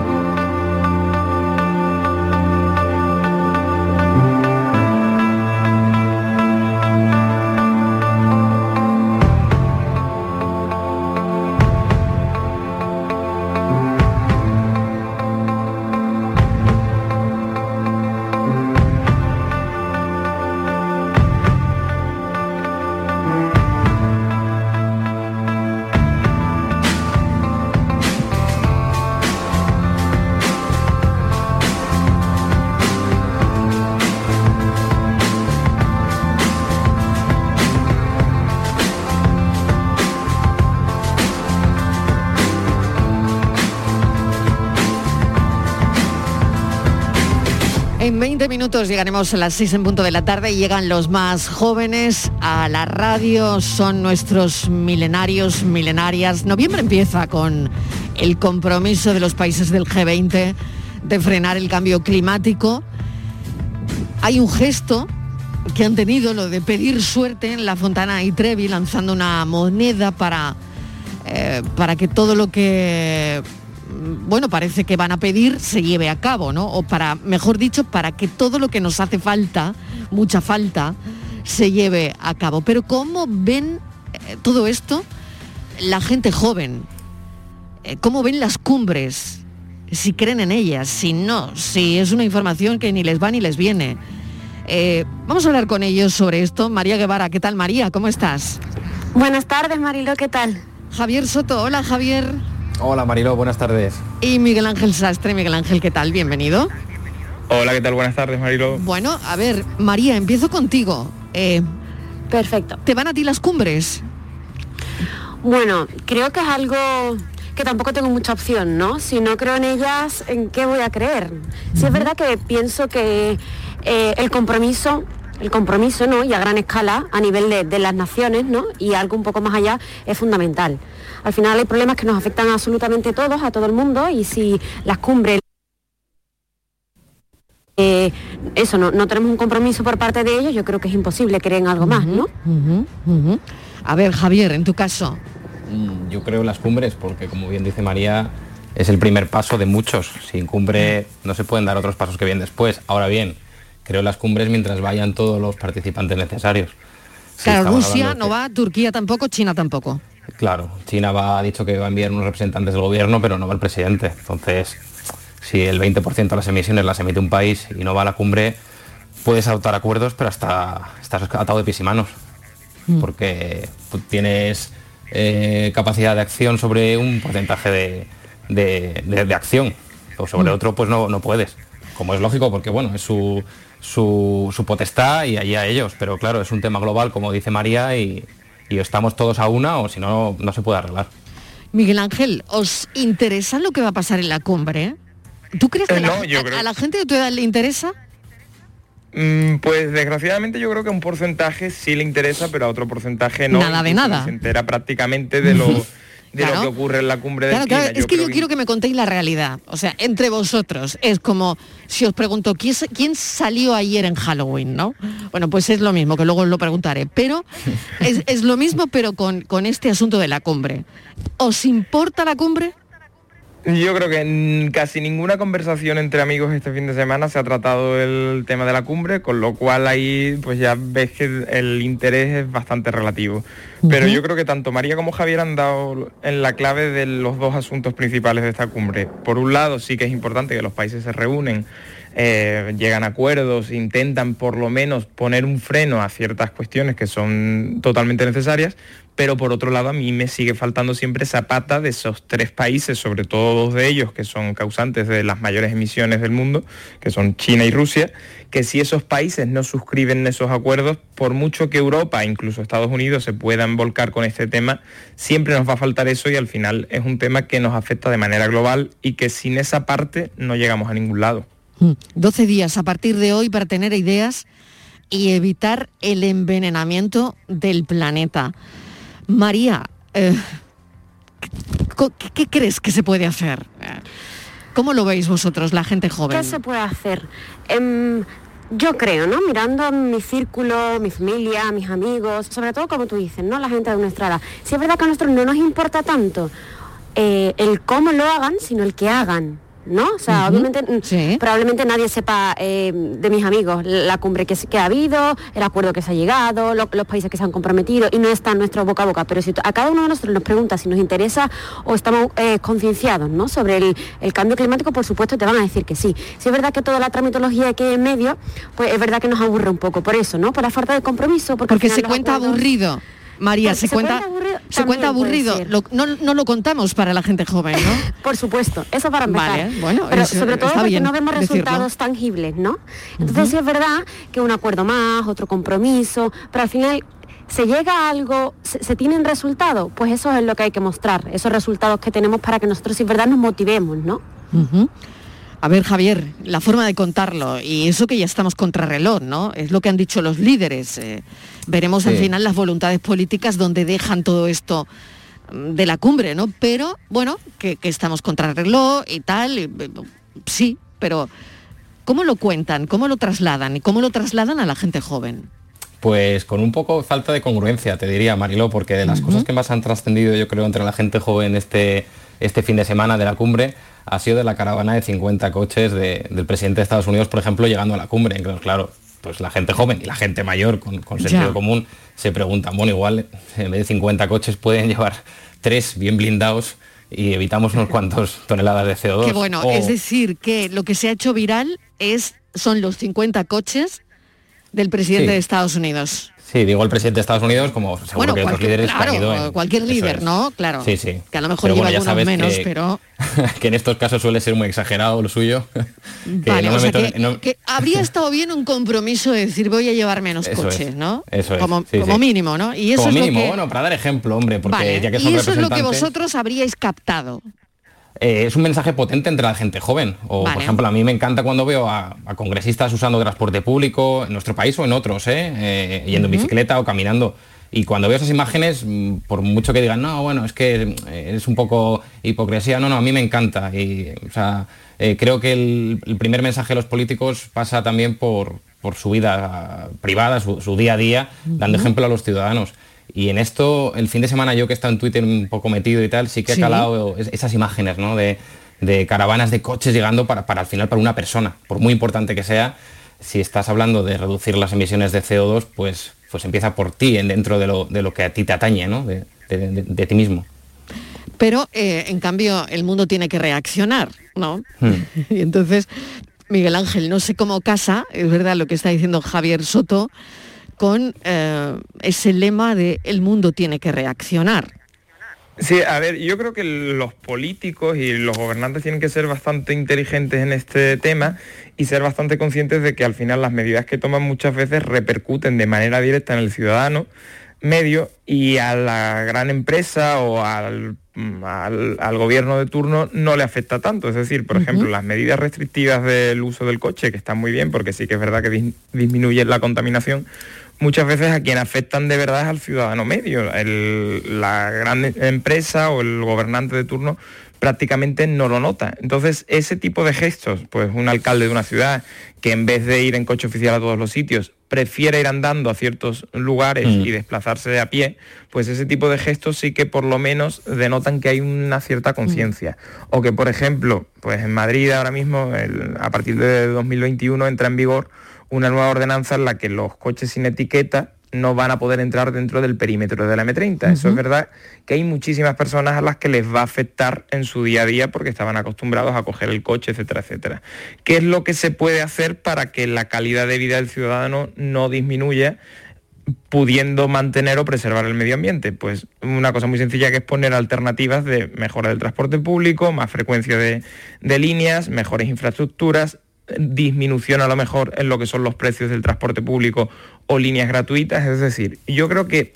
Llegaremos a las 6 en punto de la tarde y llegan los más jóvenes a la radio, son nuestros milenarios, milenarias. Noviembre empieza con el compromiso de los países del G20 de frenar el cambio climático. Hay un gesto que han tenido, lo de pedir suerte en la Fontana y Trevi, lanzando una moneda para, eh, para que todo lo que bueno, parece que van a pedir se lleve a cabo, ¿no? O para, mejor dicho, para que todo lo que nos hace falta, mucha falta, se lleve a cabo. Pero ¿cómo ven eh, todo esto la gente joven? Eh, ¿Cómo ven las cumbres? Si creen en ellas, si no, si es una información que ni les va ni les viene. Eh, vamos a hablar con ellos sobre esto. María Guevara, ¿qué tal María? ¿Cómo estás? Buenas tardes, Marilo, ¿qué tal? Javier Soto, hola Javier. Hola Marilo, buenas tardes. Y Miguel Ángel Sastre, Miguel Ángel, ¿qué tal? Bienvenido. Hola, ¿qué tal? Buenas tardes, Marilo. Bueno, a ver, María, empiezo contigo. Eh, Perfecto. ¿Te van a ti las cumbres? Bueno, creo que es algo que tampoco tengo mucha opción, ¿no? Si no creo en ellas, ¿en qué voy a creer? Si es verdad que pienso que eh, el compromiso el compromiso, ¿no? Y a gran escala, a nivel de, de, las naciones, ¿no? Y algo un poco más allá, es fundamental. Al final hay problemas que nos afectan a absolutamente todos, a todo el mundo, y si las cumbres eh, eso, no, no, tenemos un compromiso por parte de ellos, yo creo que es imposible creer en algo uh -huh, más, ¿no? Uh -huh, uh -huh. A ver, Javier, en tu caso. Mm, yo creo en las cumbres, porque como bien dice María, es el primer paso de muchos. Sin cumbre no se pueden dar otros pasos que vienen después. Ahora bien, creo las cumbres mientras vayan todos los participantes necesarios. Claro, Rusia no va, Turquía tampoco, China tampoco. Claro, China va, ha dicho que va a enviar unos representantes del gobierno, pero no va el presidente. Entonces, si el 20% de las emisiones las emite un país y no va a la cumbre, puedes adoptar acuerdos, pero hasta estás atado de pies y manos. Mm. Porque tienes eh, capacidad de acción sobre un porcentaje de, de, de, de acción. O sobre mm. otro, pues no, no puedes. Como es lógico, porque bueno, es su, su, su, potestad y allí a ellos. Pero claro, es un tema global, como dice María, y, y estamos todos a una o si no, no se puede arreglar. Miguel Ángel, ¿os interesa lo que va a pasar en la cumbre? ¿Tú crees que eh, no, la, a, creo... a, la gente de tu edad le interesa? Mm, pues desgraciadamente yo creo que a un porcentaje sí le interesa, pero a otro porcentaje no. Nada de nada. Se entera prácticamente de lo de Claro. lo que ocurre en la cumbre del Claro, claro, es que yo quiero que me contéis la realidad. O sea, entre vosotros. Es como si os pregunto, ¿quién, sa- quién salió ayer en Halloween, no? Bueno, pues es lo mismo, que luego os lo preguntaré. Pero es, es lo mismo, pero con, con este asunto de la cumbre. ¿Os importa la cumbre? Yo creo que en casi ninguna conversación entre amigos este fin de semana se ha tratado el tema de la cumbre, con lo cual ahí pues ya ves que el, interés es bastante relativo. Pero yo creo que tanto María como Javier han dado en la clave de los dos asuntos principales de esta cumbre. Por un lado sí que es importante que los países se reúnen, eh, llegan a acuerdos, intentan por lo menos poner un freno a ciertas cuestiones que son totalmente necesarias, pero por otro lado a mí me sigue faltando siempre esa pata de esos tres países, sobre todo dos de ellos que son causantes de las mayores emisiones del mundo, que son China y Rusia, que si esos países no suscriben esos acuerdos, por mucho que Europa, incluso Estados Unidos, se puedan volcar con este tema, siempre nos va a faltar eso y al final es un tema que nos afecta de manera global y que sin esa parte no llegamos a ningún lado. Mm, 12 días a partir de hoy para tener ideas y evitar el envenenamiento del planeta. María, eh, ¿qué, crees que se puede hacer? ¿Cómo lo veis vosotros, la gente joven? ¿Qué se puede hacer? Em, yo creo, ¿no? Mirando mi círculo, mi familia, mis amigos, sobre todo como tú dices, ¿no? La gente de nuestra edad. Si es verdad que a nosotros no nos importa tanto eh, el cómo lo hagan, sino el que hagan. ¿No? O sea, obviamente, mm, probablemente nadie sepa eh, de mis amigos la cumbre que, se- que ha habido, el acuerdo que se ha llegado, lo- los países que se han comprometido y no está en nuestro boca a boca. Pero si a cada uno de nosotros nos pregunta si nos interesa o estamos eh, concienciados ¿no? sobre el, el cambio climático, por supuesto te van a decir que sí. Si es verdad que toda la tramitología que hay en medio, pues es verdad que nos aburre un poco por eso, ¿no? Por la falta de compromiso. Porque, se cuenta acuerdos- aburrido. María, se, se cuenta, aburrido, se cuenta aburrido. Lo- no, no lo contamos para la gente joven, ¿no? Por supuesto, eso para empezar. Vale, bueno, Pero eso sobre todo está porque bien no vemos decirlo. resultados tangibles, ¿no? Entonces sí es verdad que un acuerdo más, otro compromiso, pero al final se llega a algo, se, se tienen resultados, pues eso es lo que hay que mostrar, esos resultados que tenemos para que nosotros si es verdad nos motivemos, ¿no? A ver, Javier, la forma de contarlo, y eso que ya estamos contrarreloj, ¿no? Es lo que han dicho los líderes. eh, veremos al final las voluntades políticas donde dejan todo esto mm, de la cumbre, ¿no? Pero, bueno, que, que estamos contrarreloj y tal, y, eh, sí, pero ¿cómo lo cuentan? ¿Cómo lo trasladan? ¿Y cómo lo trasladan a la gente joven? Pues con un poco falta de congruencia, te diría, Mariló, porque de las cosas que más han trascendido, yo creo, entre la gente joven este, este fin de semana de la cumbre, ha sido de la caravana de 50 coches de- del presidente de Estados Unidos, por ejemplo, llegando a la cumbre. Claro, claro, pues la gente joven y la gente mayor con, con sentido Ya. común se preguntan, bueno, igual en vez de 50 coches pueden llevar tres bien blindados y evitamos unos cuantos toneladas de CO2. Que bueno, O- es decir, que lo que se ha hecho viral es, son los 50 coches del presidente Sí. de Estados Unidos. Sí, digo el presidente de Estados Unidos, como seguro Bueno, que otros cualquier- líderes que han claro, ido cualquier líder, es. ¿no? Claro. Sí, sí. Que a lo mejor Pero lleva bueno, algunos menos, que- pero... que en estos casos suele ser muy exagerado lo suyo. que Vale, no me o sea meto que, no- que habría estado bien un compromiso de decir voy a llevar menos Eso coches, es, ¿no? eso es, Como, sí, como sí. mínimo, ¿no? Y eso como es mínimo, lo que... bueno, para dar ejemplo, hombre, porque Vale, ya que son y eso es lo que vosotros habríais captado. Eh, es un mensaje potente entre la gente joven. O, Vale. por ejemplo, a mí me encanta cuando veo a, a congresistas usando transporte público en nuestro país o en otros, ¿eh? Eh, yendo en bicicleta o caminando. Y cuando veo esas imágenes, por mucho que digan, no, bueno, es que es un poco hipocresía, no, no, a mí me encanta. Y, o sea, creo que el, el primer mensaje de los políticos pasa también por, por su vida privada, su, su día a día, dando ejemplo a los ciudadanos. Y en esto, el fin de semana yo que he estado en Twitter un poco metido y tal, sí que he Sí. calado es- esas imágenes, ¿no? De, de caravanas de coches llegando para, para al final para una persona, por muy importante que sea, si estás hablando de reducir las emisiones de CO2, pues, pues empieza por ti, en- dentro de lo, de lo que a ti te atañe, ¿no? De, de- de- de ti mismo. Pero, eh, en cambio, el mundo tiene que reaccionar, ¿no? Hmm. Y entonces, Miguel Ángel, no sé cómo casa, es verdad lo que está diciendo Javier Soto, con eh, ese lema de el mundo tiene que reaccionar. Sí, a ver, yo creo que los políticos y los gobernantes tienen que ser bastante inteligentes en este tema y ser bastante conscientes de que al final las medidas que toman muchas veces repercuten de manera directa en el ciudadano medio y a la gran empresa o al, al- al gobierno de turno no le afecta tanto. Es decir, por ejemplo, las medidas restrictivas del uso del coche, que están muy bien porque sí que es verdad que dis- disminuyen la contaminación, muchas veces a quien afectan de verdad es al ciudadano medio. la gran empresa o el gobernante de turno prácticamente no lo nota. Entonces, ese tipo de gestos, pues un alcalde de una ciudad que en vez de ir en coche oficial a todos los sitios, prefiere ir andando a ciertos lugares mm. y desplazarse a pie, pues ese tipo de gestos sí que por lo menos denotan que hay una cierta conciencia. O que, por ejemplo, pues en Madrid ahora mismo, a partir de 2021, entra en vigor una nueva ordenanza en la que los coches sin etiqueta no van a poder entrar dentro del perímetro de la M30. Eso es verdad que hay muchísimas personas a las que les va a afectar en su día a día porque estaban acostumbrados a coger el coche, etcétera, etcétera. ¿Qué es lo que se puede hacer para que la calidad de vida del ciudadano no disminuya? pudiendo mantener o preservar el medio ambiente? Pues una cosa muy sencilla que es poner alternativas de mejora del transporte público, más frecuencia de, de líneas, mejores infraestructuras, disminución a lo mejor en lo que son los precios del transporte público o líneas gratuitas. Es decir, yo creo que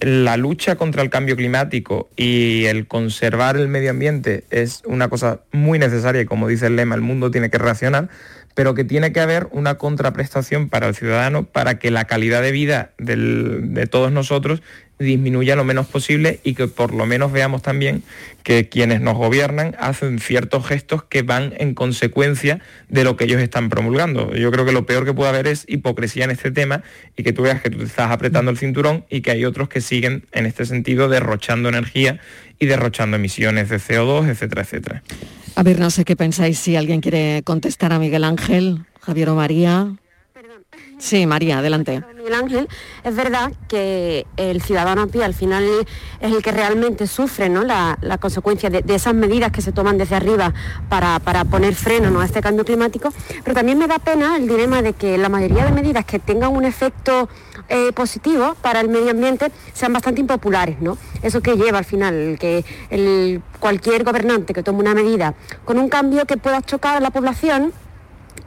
la lucha contra el cambio climático y el conservar el medio ambiente es una cosa muy necesaria y como dice el lema, el mundo tiene que reaccionar, pero que tiene que haber una contraprestación para el ciudadano para que la calidad de vida de todos nosotros disminuya lo menos posible y que por lo menos veamos también que quienes nos gobiernan hacen ciertos gestos que van en consecuencia de lo que ellos están promulgando. Yo creo que lo peor que puede haber es hipocresía en este tema y que tú veas que tú te estás apretando el cinturón y que hay otros que siguen en este sentido derrochando energía y derrochando emisiones de CO2, etcétera, etcétera. A ver, no sé qué pensáis si alguien quiere contestar a Miguel Ángel, Javier o María. Sí, María, adelante. Miguel Ángel, es verdad que el ciudadano a pie al final es el que realmente sufre ¿no? la, consecuencia de, esas medidas que se toman desde arriba para, poner freno a este cambio climático, pero también me da pena el dilema de que la mayoría de medidas que tengan un efecto eh, positivo para el medio ambiente sean bastante impopulares, ¿no? Eso que lleva al final, que el, cualquier gobernante que tome una medida con un cambio que pueda chocar a la población,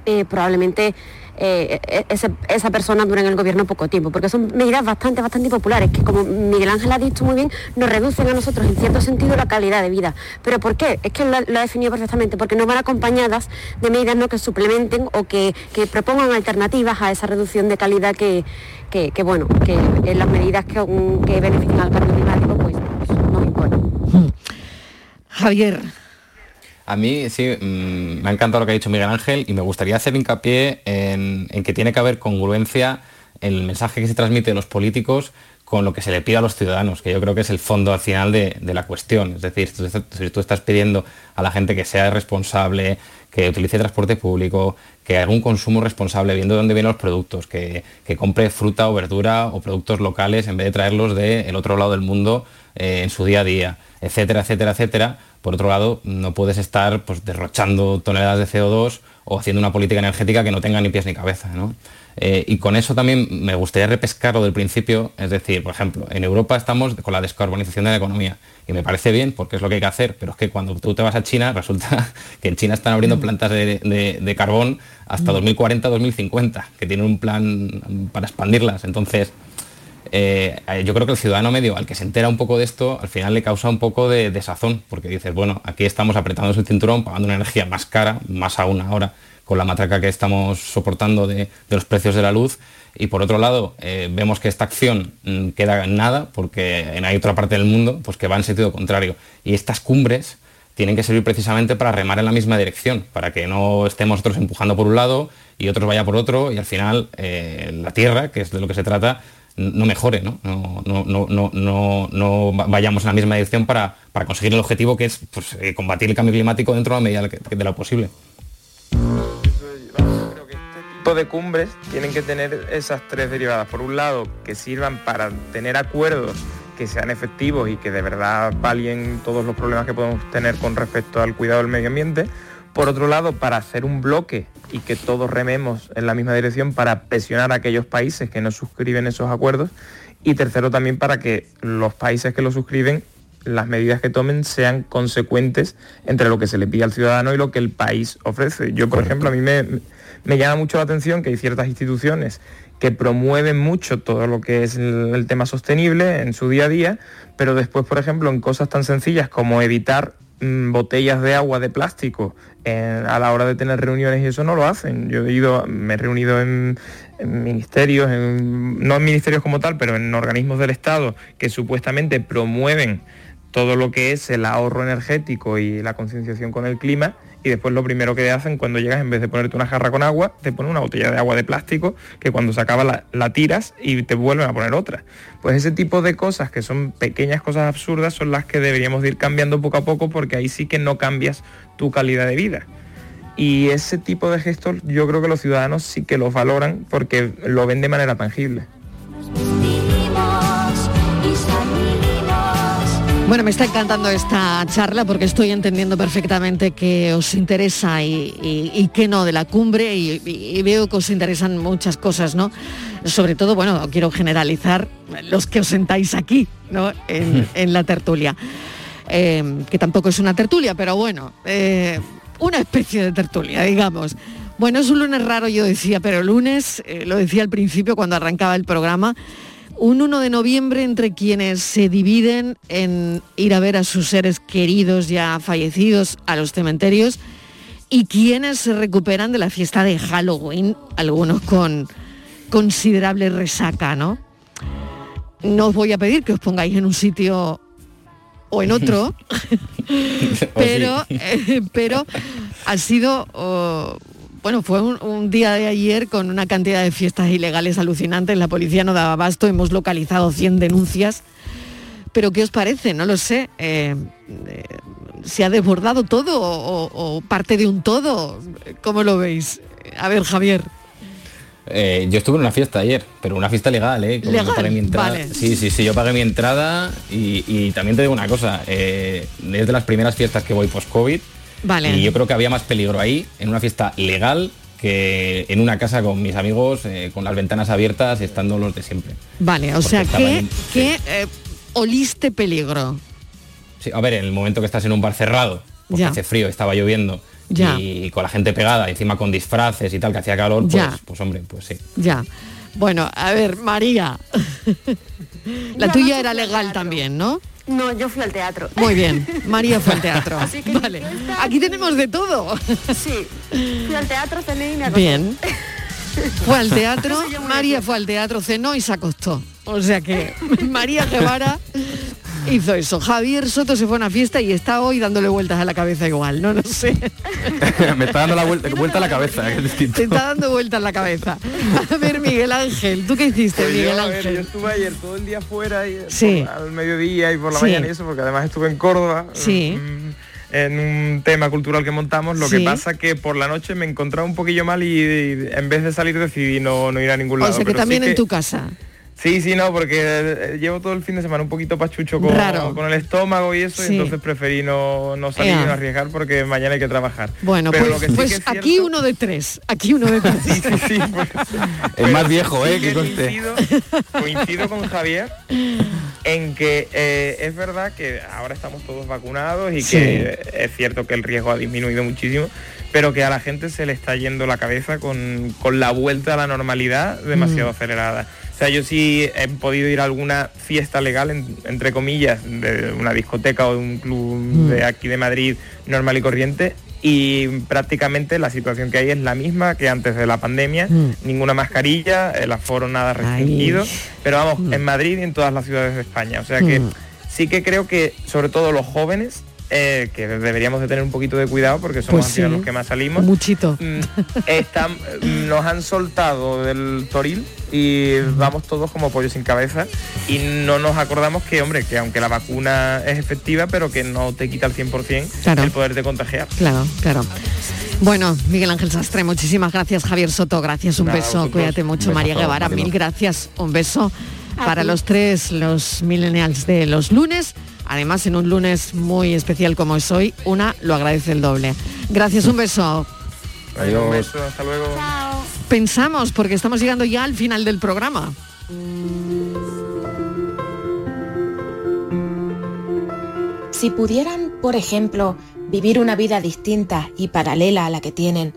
eh, probablemente eh, e-, esa persona dura en el gobierno poco tiempo, porque son medidas bastante, bastante populares, que como Miguel Ángel ha dicho muy bien, nos reducen a nosotros en cierto sentido la calidad de vida. ¿Pero por qué? Es que lo, ha definido perfectamente, porque no van acompañadas de medidas ¿no? que suplementen o que, propongan alternativas a esa reducción de calidad que, bueno, que las medidas que, que benefician al cambio climático, pues, no importa. Javier, a mí sí, mm, me ha encantado lo que ha dicho Miguel Ángel y me gustaría hacer hincapié en, que tiene que haber congruencia en el mensaje que se transmite de los políticos con lo que se le pide a los ciudadanos, que yo creo que es el fondo al final de, la cuestión. Es decir, si tú estás pidiendo a la gente que sea responsable, que utilice transporte público, que haga un consumo responsable viendo dónde vienen los productos, que, compre fruta o verdura o productos locales en vez de traerlos del otro lado del mundo eh, en su día a día, etcétera, etcétera, etcétera, por otro lado, no puedes estar pues, derrochando toneladas de CO2 o haciendo una política energética que no tenga ni pies ni cabeza. Eh, y con eso también me gustaría repescarlo del principio, es decir, por ejemplo, en Europa estamos con la descarbonización de la economía y me parece bien porque es lo que hay que hacer, pero es que cuando tú te vas a China resulta que en China están abriendo mm. plantas de, carbón hasta 2040-2050, mm. que tienen un plan para expandirlas. Entonces, eh, yo creo que el ciudadano medio al que se entera un poco de esto, al final le causa un poco de desazón, porque dices, bueno, aquí estamos apretando el cinturón, pagando una energía más cara, más aún ahora, con la matraca que estamos soportando de, los precios de la luz, y por otro lado, eh, vemos que esta acción mm, queda en nada, porque en hay otra parte del mundo pues que va en sentido contrario. Y estas cumbres tienen que servir precisamente para remar en la misma dirección, para que no estemos nosotros empujando por un lado y otros vaya por otro, y al final eh, la Tierra, que es de lo que se trata, no mejore, ¿no? No, vayamos en la misma dirección para, conseguir el objetivo que es pues, eh, combatir el cambio climático dentro de la medida de lo posible. De cumbres tienen que tener esas tres derivadas. Por un lado, que sirvan para tener acuerdos que sean efectivos y que de verdad palien todos los problemas que podemos tener con respecto al cuidado del medio ambiente por otro lado, para hacer un bloque y que todos rememos en la misma dirección para presionar a aquellos países que no suscriben esos acuerdos. Y tercero, también para que los países que lo suscriben, las medidas que tomen sean consecuentes entre lo que se le pide al ciudadano y lo que el país ofrece. Yo, por ejemplo, a mí me, me llama mucho la atención que hay ciertas instituciones que promueven mucho todo lo que es el, tema sostenible en su día a día, pero después, por ejemplo, en cosas tan sencillas como evitar mm, botellas de agua de plástico eh, a la hora de tener reuniones y eso no lo hacen. Yo he ido, me he reunido en, ministerios, no en ministerios como tal, pero en organismos del Estado que supuestamente promueven todo lo que es el ahorro energético y la concienciación con el clima y después lo primero que hacen cuando llegas en vez de ponerte una jarra con agua, te ponen una botella de agua de plástico que cuando se acaba la, tiras y te vuelven a poner otra. Pues ese tipo de cosas que son pequeñas cosas absurdas son las que deberíamos ir cambiando poco a poco porque ahí sí que no cambias tu calidad de vida. Y ese tipo de gestos yo creo que los ciudadanos sí que los valoran porque lo ven de manera tangible. Bueno, me está encantando esta charla porque estoy entendiendo perfectamente que os interesa y, que no de la cumbre y, veo que os interesan muchas cosas, ¿no? Sobre todo, bueno, quiero generalizar los que os sentáis aquí, ¿no? En, la tertulia. Eh, que tampoco es una tertulia, pero bueno, eh, una especie de tertulia, digamos. Bueno, es un lunes raro, yo decía, pero lunes, eh, lo decía al principio cuando arrancaba el programa, un 1 de noviembre entre quienes se dividen en ir a ver a sus seres queridos ya fallecidos a los cementerios y quienes se recuperan de la fiesta de Halloween, algunos con considerable resaca, ¿no? No os voy a pedir que os pongáis en un sitio o en otro, pero, eh, pero ha sido oh, bueno, fue un, día de ayer con una cantidad de fiestas ilegales alucinantes. La policía no daba abasto, hemos localizado 100 denuncias. Pero ¿qué os parece? No lo sé. Eh, eh, ¿Se ha desbordado todo o, parte de un todo? ¿Cómo lo veis? A ver, Javier. Eh, yo estuve en una fiesta ayer, pero una fiesta legal, ¿eh? ¿Legal? mi entrada. Sí, sí, sí, yo pagué mi entrada y, también te digo una cosa, es de las primeras fiestas que voy post-COVID y yo creo que había más peligro ahí, en una fiesta legal, que en una casa con mis amigos, eh, con las ventanas abiertas, estando los de siempre. Vale, o sea, que, eh, oliste peligro. Sí, a ver, en el momento que estás en un bar cerrado, porque hace frío, estaba lloviendo, y con la gente pegada, encima con disfraces y tal, que hacía calor, pues, pues hombre, pues sí. Ya. Bueno, a ver, María. la tuya era legal también, ¿no? No, yo fui al teatro. Muy bien, María fue al teatro. vale. Aquí tenemos de todo. Sí, fui al teatro, cené y me acosté. Bien. Fue al teatro, María fue al teatro, cenó y se acostó. O sea que María Guevara hizo eso. Javier Soto se fue a una fiesta y está hoy dándole vueltas a la cabeza igual, no lo sé. Me está dando la vuelta, vuelta a la cabeza, Te está dando vueltas a la cabeza. A ver, Miguel Ángel, ¿tú qué hiciste, pues Miguel Ángel? yo estuve ayer todo el día fuera, y, sí. al mediodía y por la mañana y eso, porque además estuve en Córdoba. Sí. Mm, en un tema cultural que montamos, lo que pasa que por la noche me encontraba un poquillo mal y, en vez de salir decidí no, no ir a ningún lado. O sea que también en tu casa. Sí, sí, no, porque eh, llevo todo el fin de semana un poquito pachucho con, con el estómago y eso, y entonces preferí no, no salir y no arriesgar porque mañana hay que trabajar. Bueno, pues, pues aquí uno de tres, aquí uno de tres. sí, sí, pues, el más viejo, ¿eh? Que coincido, coincido, con Javier en que eh, es verdad que ahora estamos todos vacunados y que es cierto que el riesgo ha disminuido muchísimo, pero que a la gente se le está yendo la cabeza con, con la vuelta a la normalidad demasiado mm. acelerada. O sea, yo sí he podido ir a alguna fiesta legal, entre comillas, de una discoteca o de un club mm. de aquí de Madrid normal y corriente, y prácticamente la situación que hay es la misma que antes de la pandemia, mm. ninguna mascarilla, el aforo nada restringido, pero vamos, mm. en Madrid y en todas las ciudades de España. O sea que sí que creo que sobre todo los jóvenes eh, que deberíamos de tener un poquito de cuidado porque somos pues los que más salimos. Muchito. Mm, están, mm, nos han soltado del toril y vamos todos como pollos sin cabeza y no nos acordamos que, hombre, que aunque la vacuna es efectiva, pero que no te quita al 100% el poder de contagiar. Claro, claro. Bueno, Miguel Ángel Sastre, muchísimas gracias. Javier Soto, gracias, un beso. Cuídate mucho, María Guevara, mil gracias. Un beso para los tres, los millennials de los lunes. Además, en un lunes muy especial como es hoy, una lo agradece el doble. Gracias, un beso. Adiós. Un beso, hasta luego. Pensamos, porque estamos llegando ya al final del programa. Si pudieran, por ejemplo, vivir una vida distinta y paralela a la que tienen,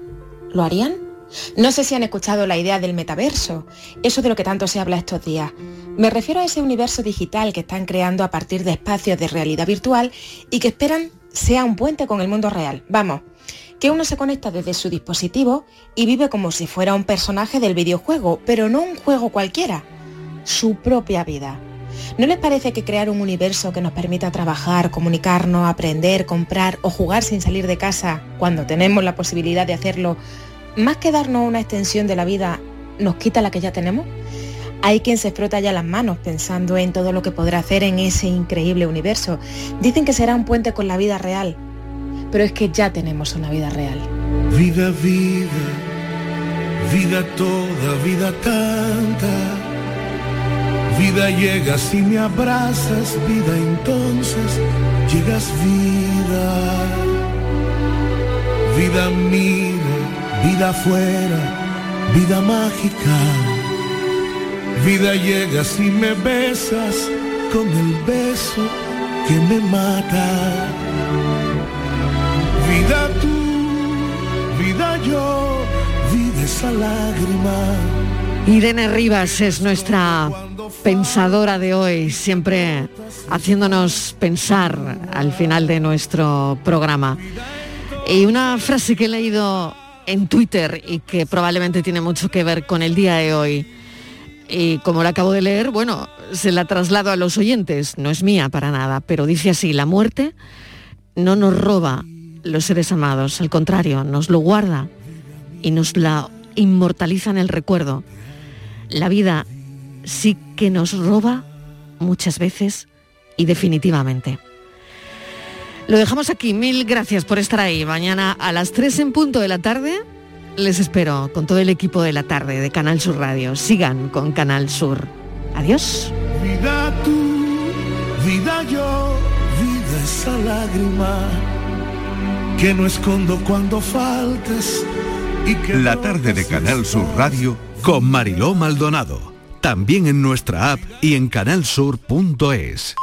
¿lo harían? No sé si han escuchado la idea del metaverso, eso de lo que tanto se habla estos días. Me refiero a ese universo digital que están creando a partir de espacios de realidad virtual y que esperan sea un puente con el mundo real. Vamos, que uno se conecta desde su dispositivo y vive como si fuera un personaje del videojuego, pero no un juego cualquiera, su propia vida. ¿No les parece que crear un universo que nos permita trabajar, comunicarnos, aprender, comprar o jugar sin salir de casa cuando tenemos la posibilidad de hacerlo, más que darnos una extensión de la vida, nos quita la que ya tenemos? Hay quien se frota ya las manos pensando en todo lo que podrá hacer en ese increíble universo. Dicen que será un puente con la vida real, pero es que ya tenemos una vida real. Vida, vida, vida toda, vida tanta. Vida llegas y me abrazas, vida entonces llegas vida. Vida mira, vida afuera, vida mágica. Vida llegas y me besas con el beso que me mata. Vida tú, vida yo, vida esa lágrima. Irene Rivas es nuestra pensadora de hoy, siempre haciéndonos pensar al final de nuestro programa. Y una frase que he leído en Twitter y que probablemente tiene mucho que ver con el día de hoy. Y como la acabo de leer, bueno, se la traslado a los oyentes, no es mía para nada, pero dice así, la muerte no nos roba los seres amados, al contrario, nos lo guarda y nos la inmortaliza en el recuerdo. La vida sí que nos roba muchas veces y definitivamente. Lo dejamos aquí, mil gracias por estar ahí. Mañana a las 3 en punto de la tarde les espero con todo el equipo de la tarde de Canal Sur Radio. Sigan con Canal Sur. Adiós. Vida tú, vida yo, vida esa lágrima que no escondo cuando faltes y que La tarde de Canal Sur Radio con Mariló Maldonado. También en nuestra app y en canalsur.es.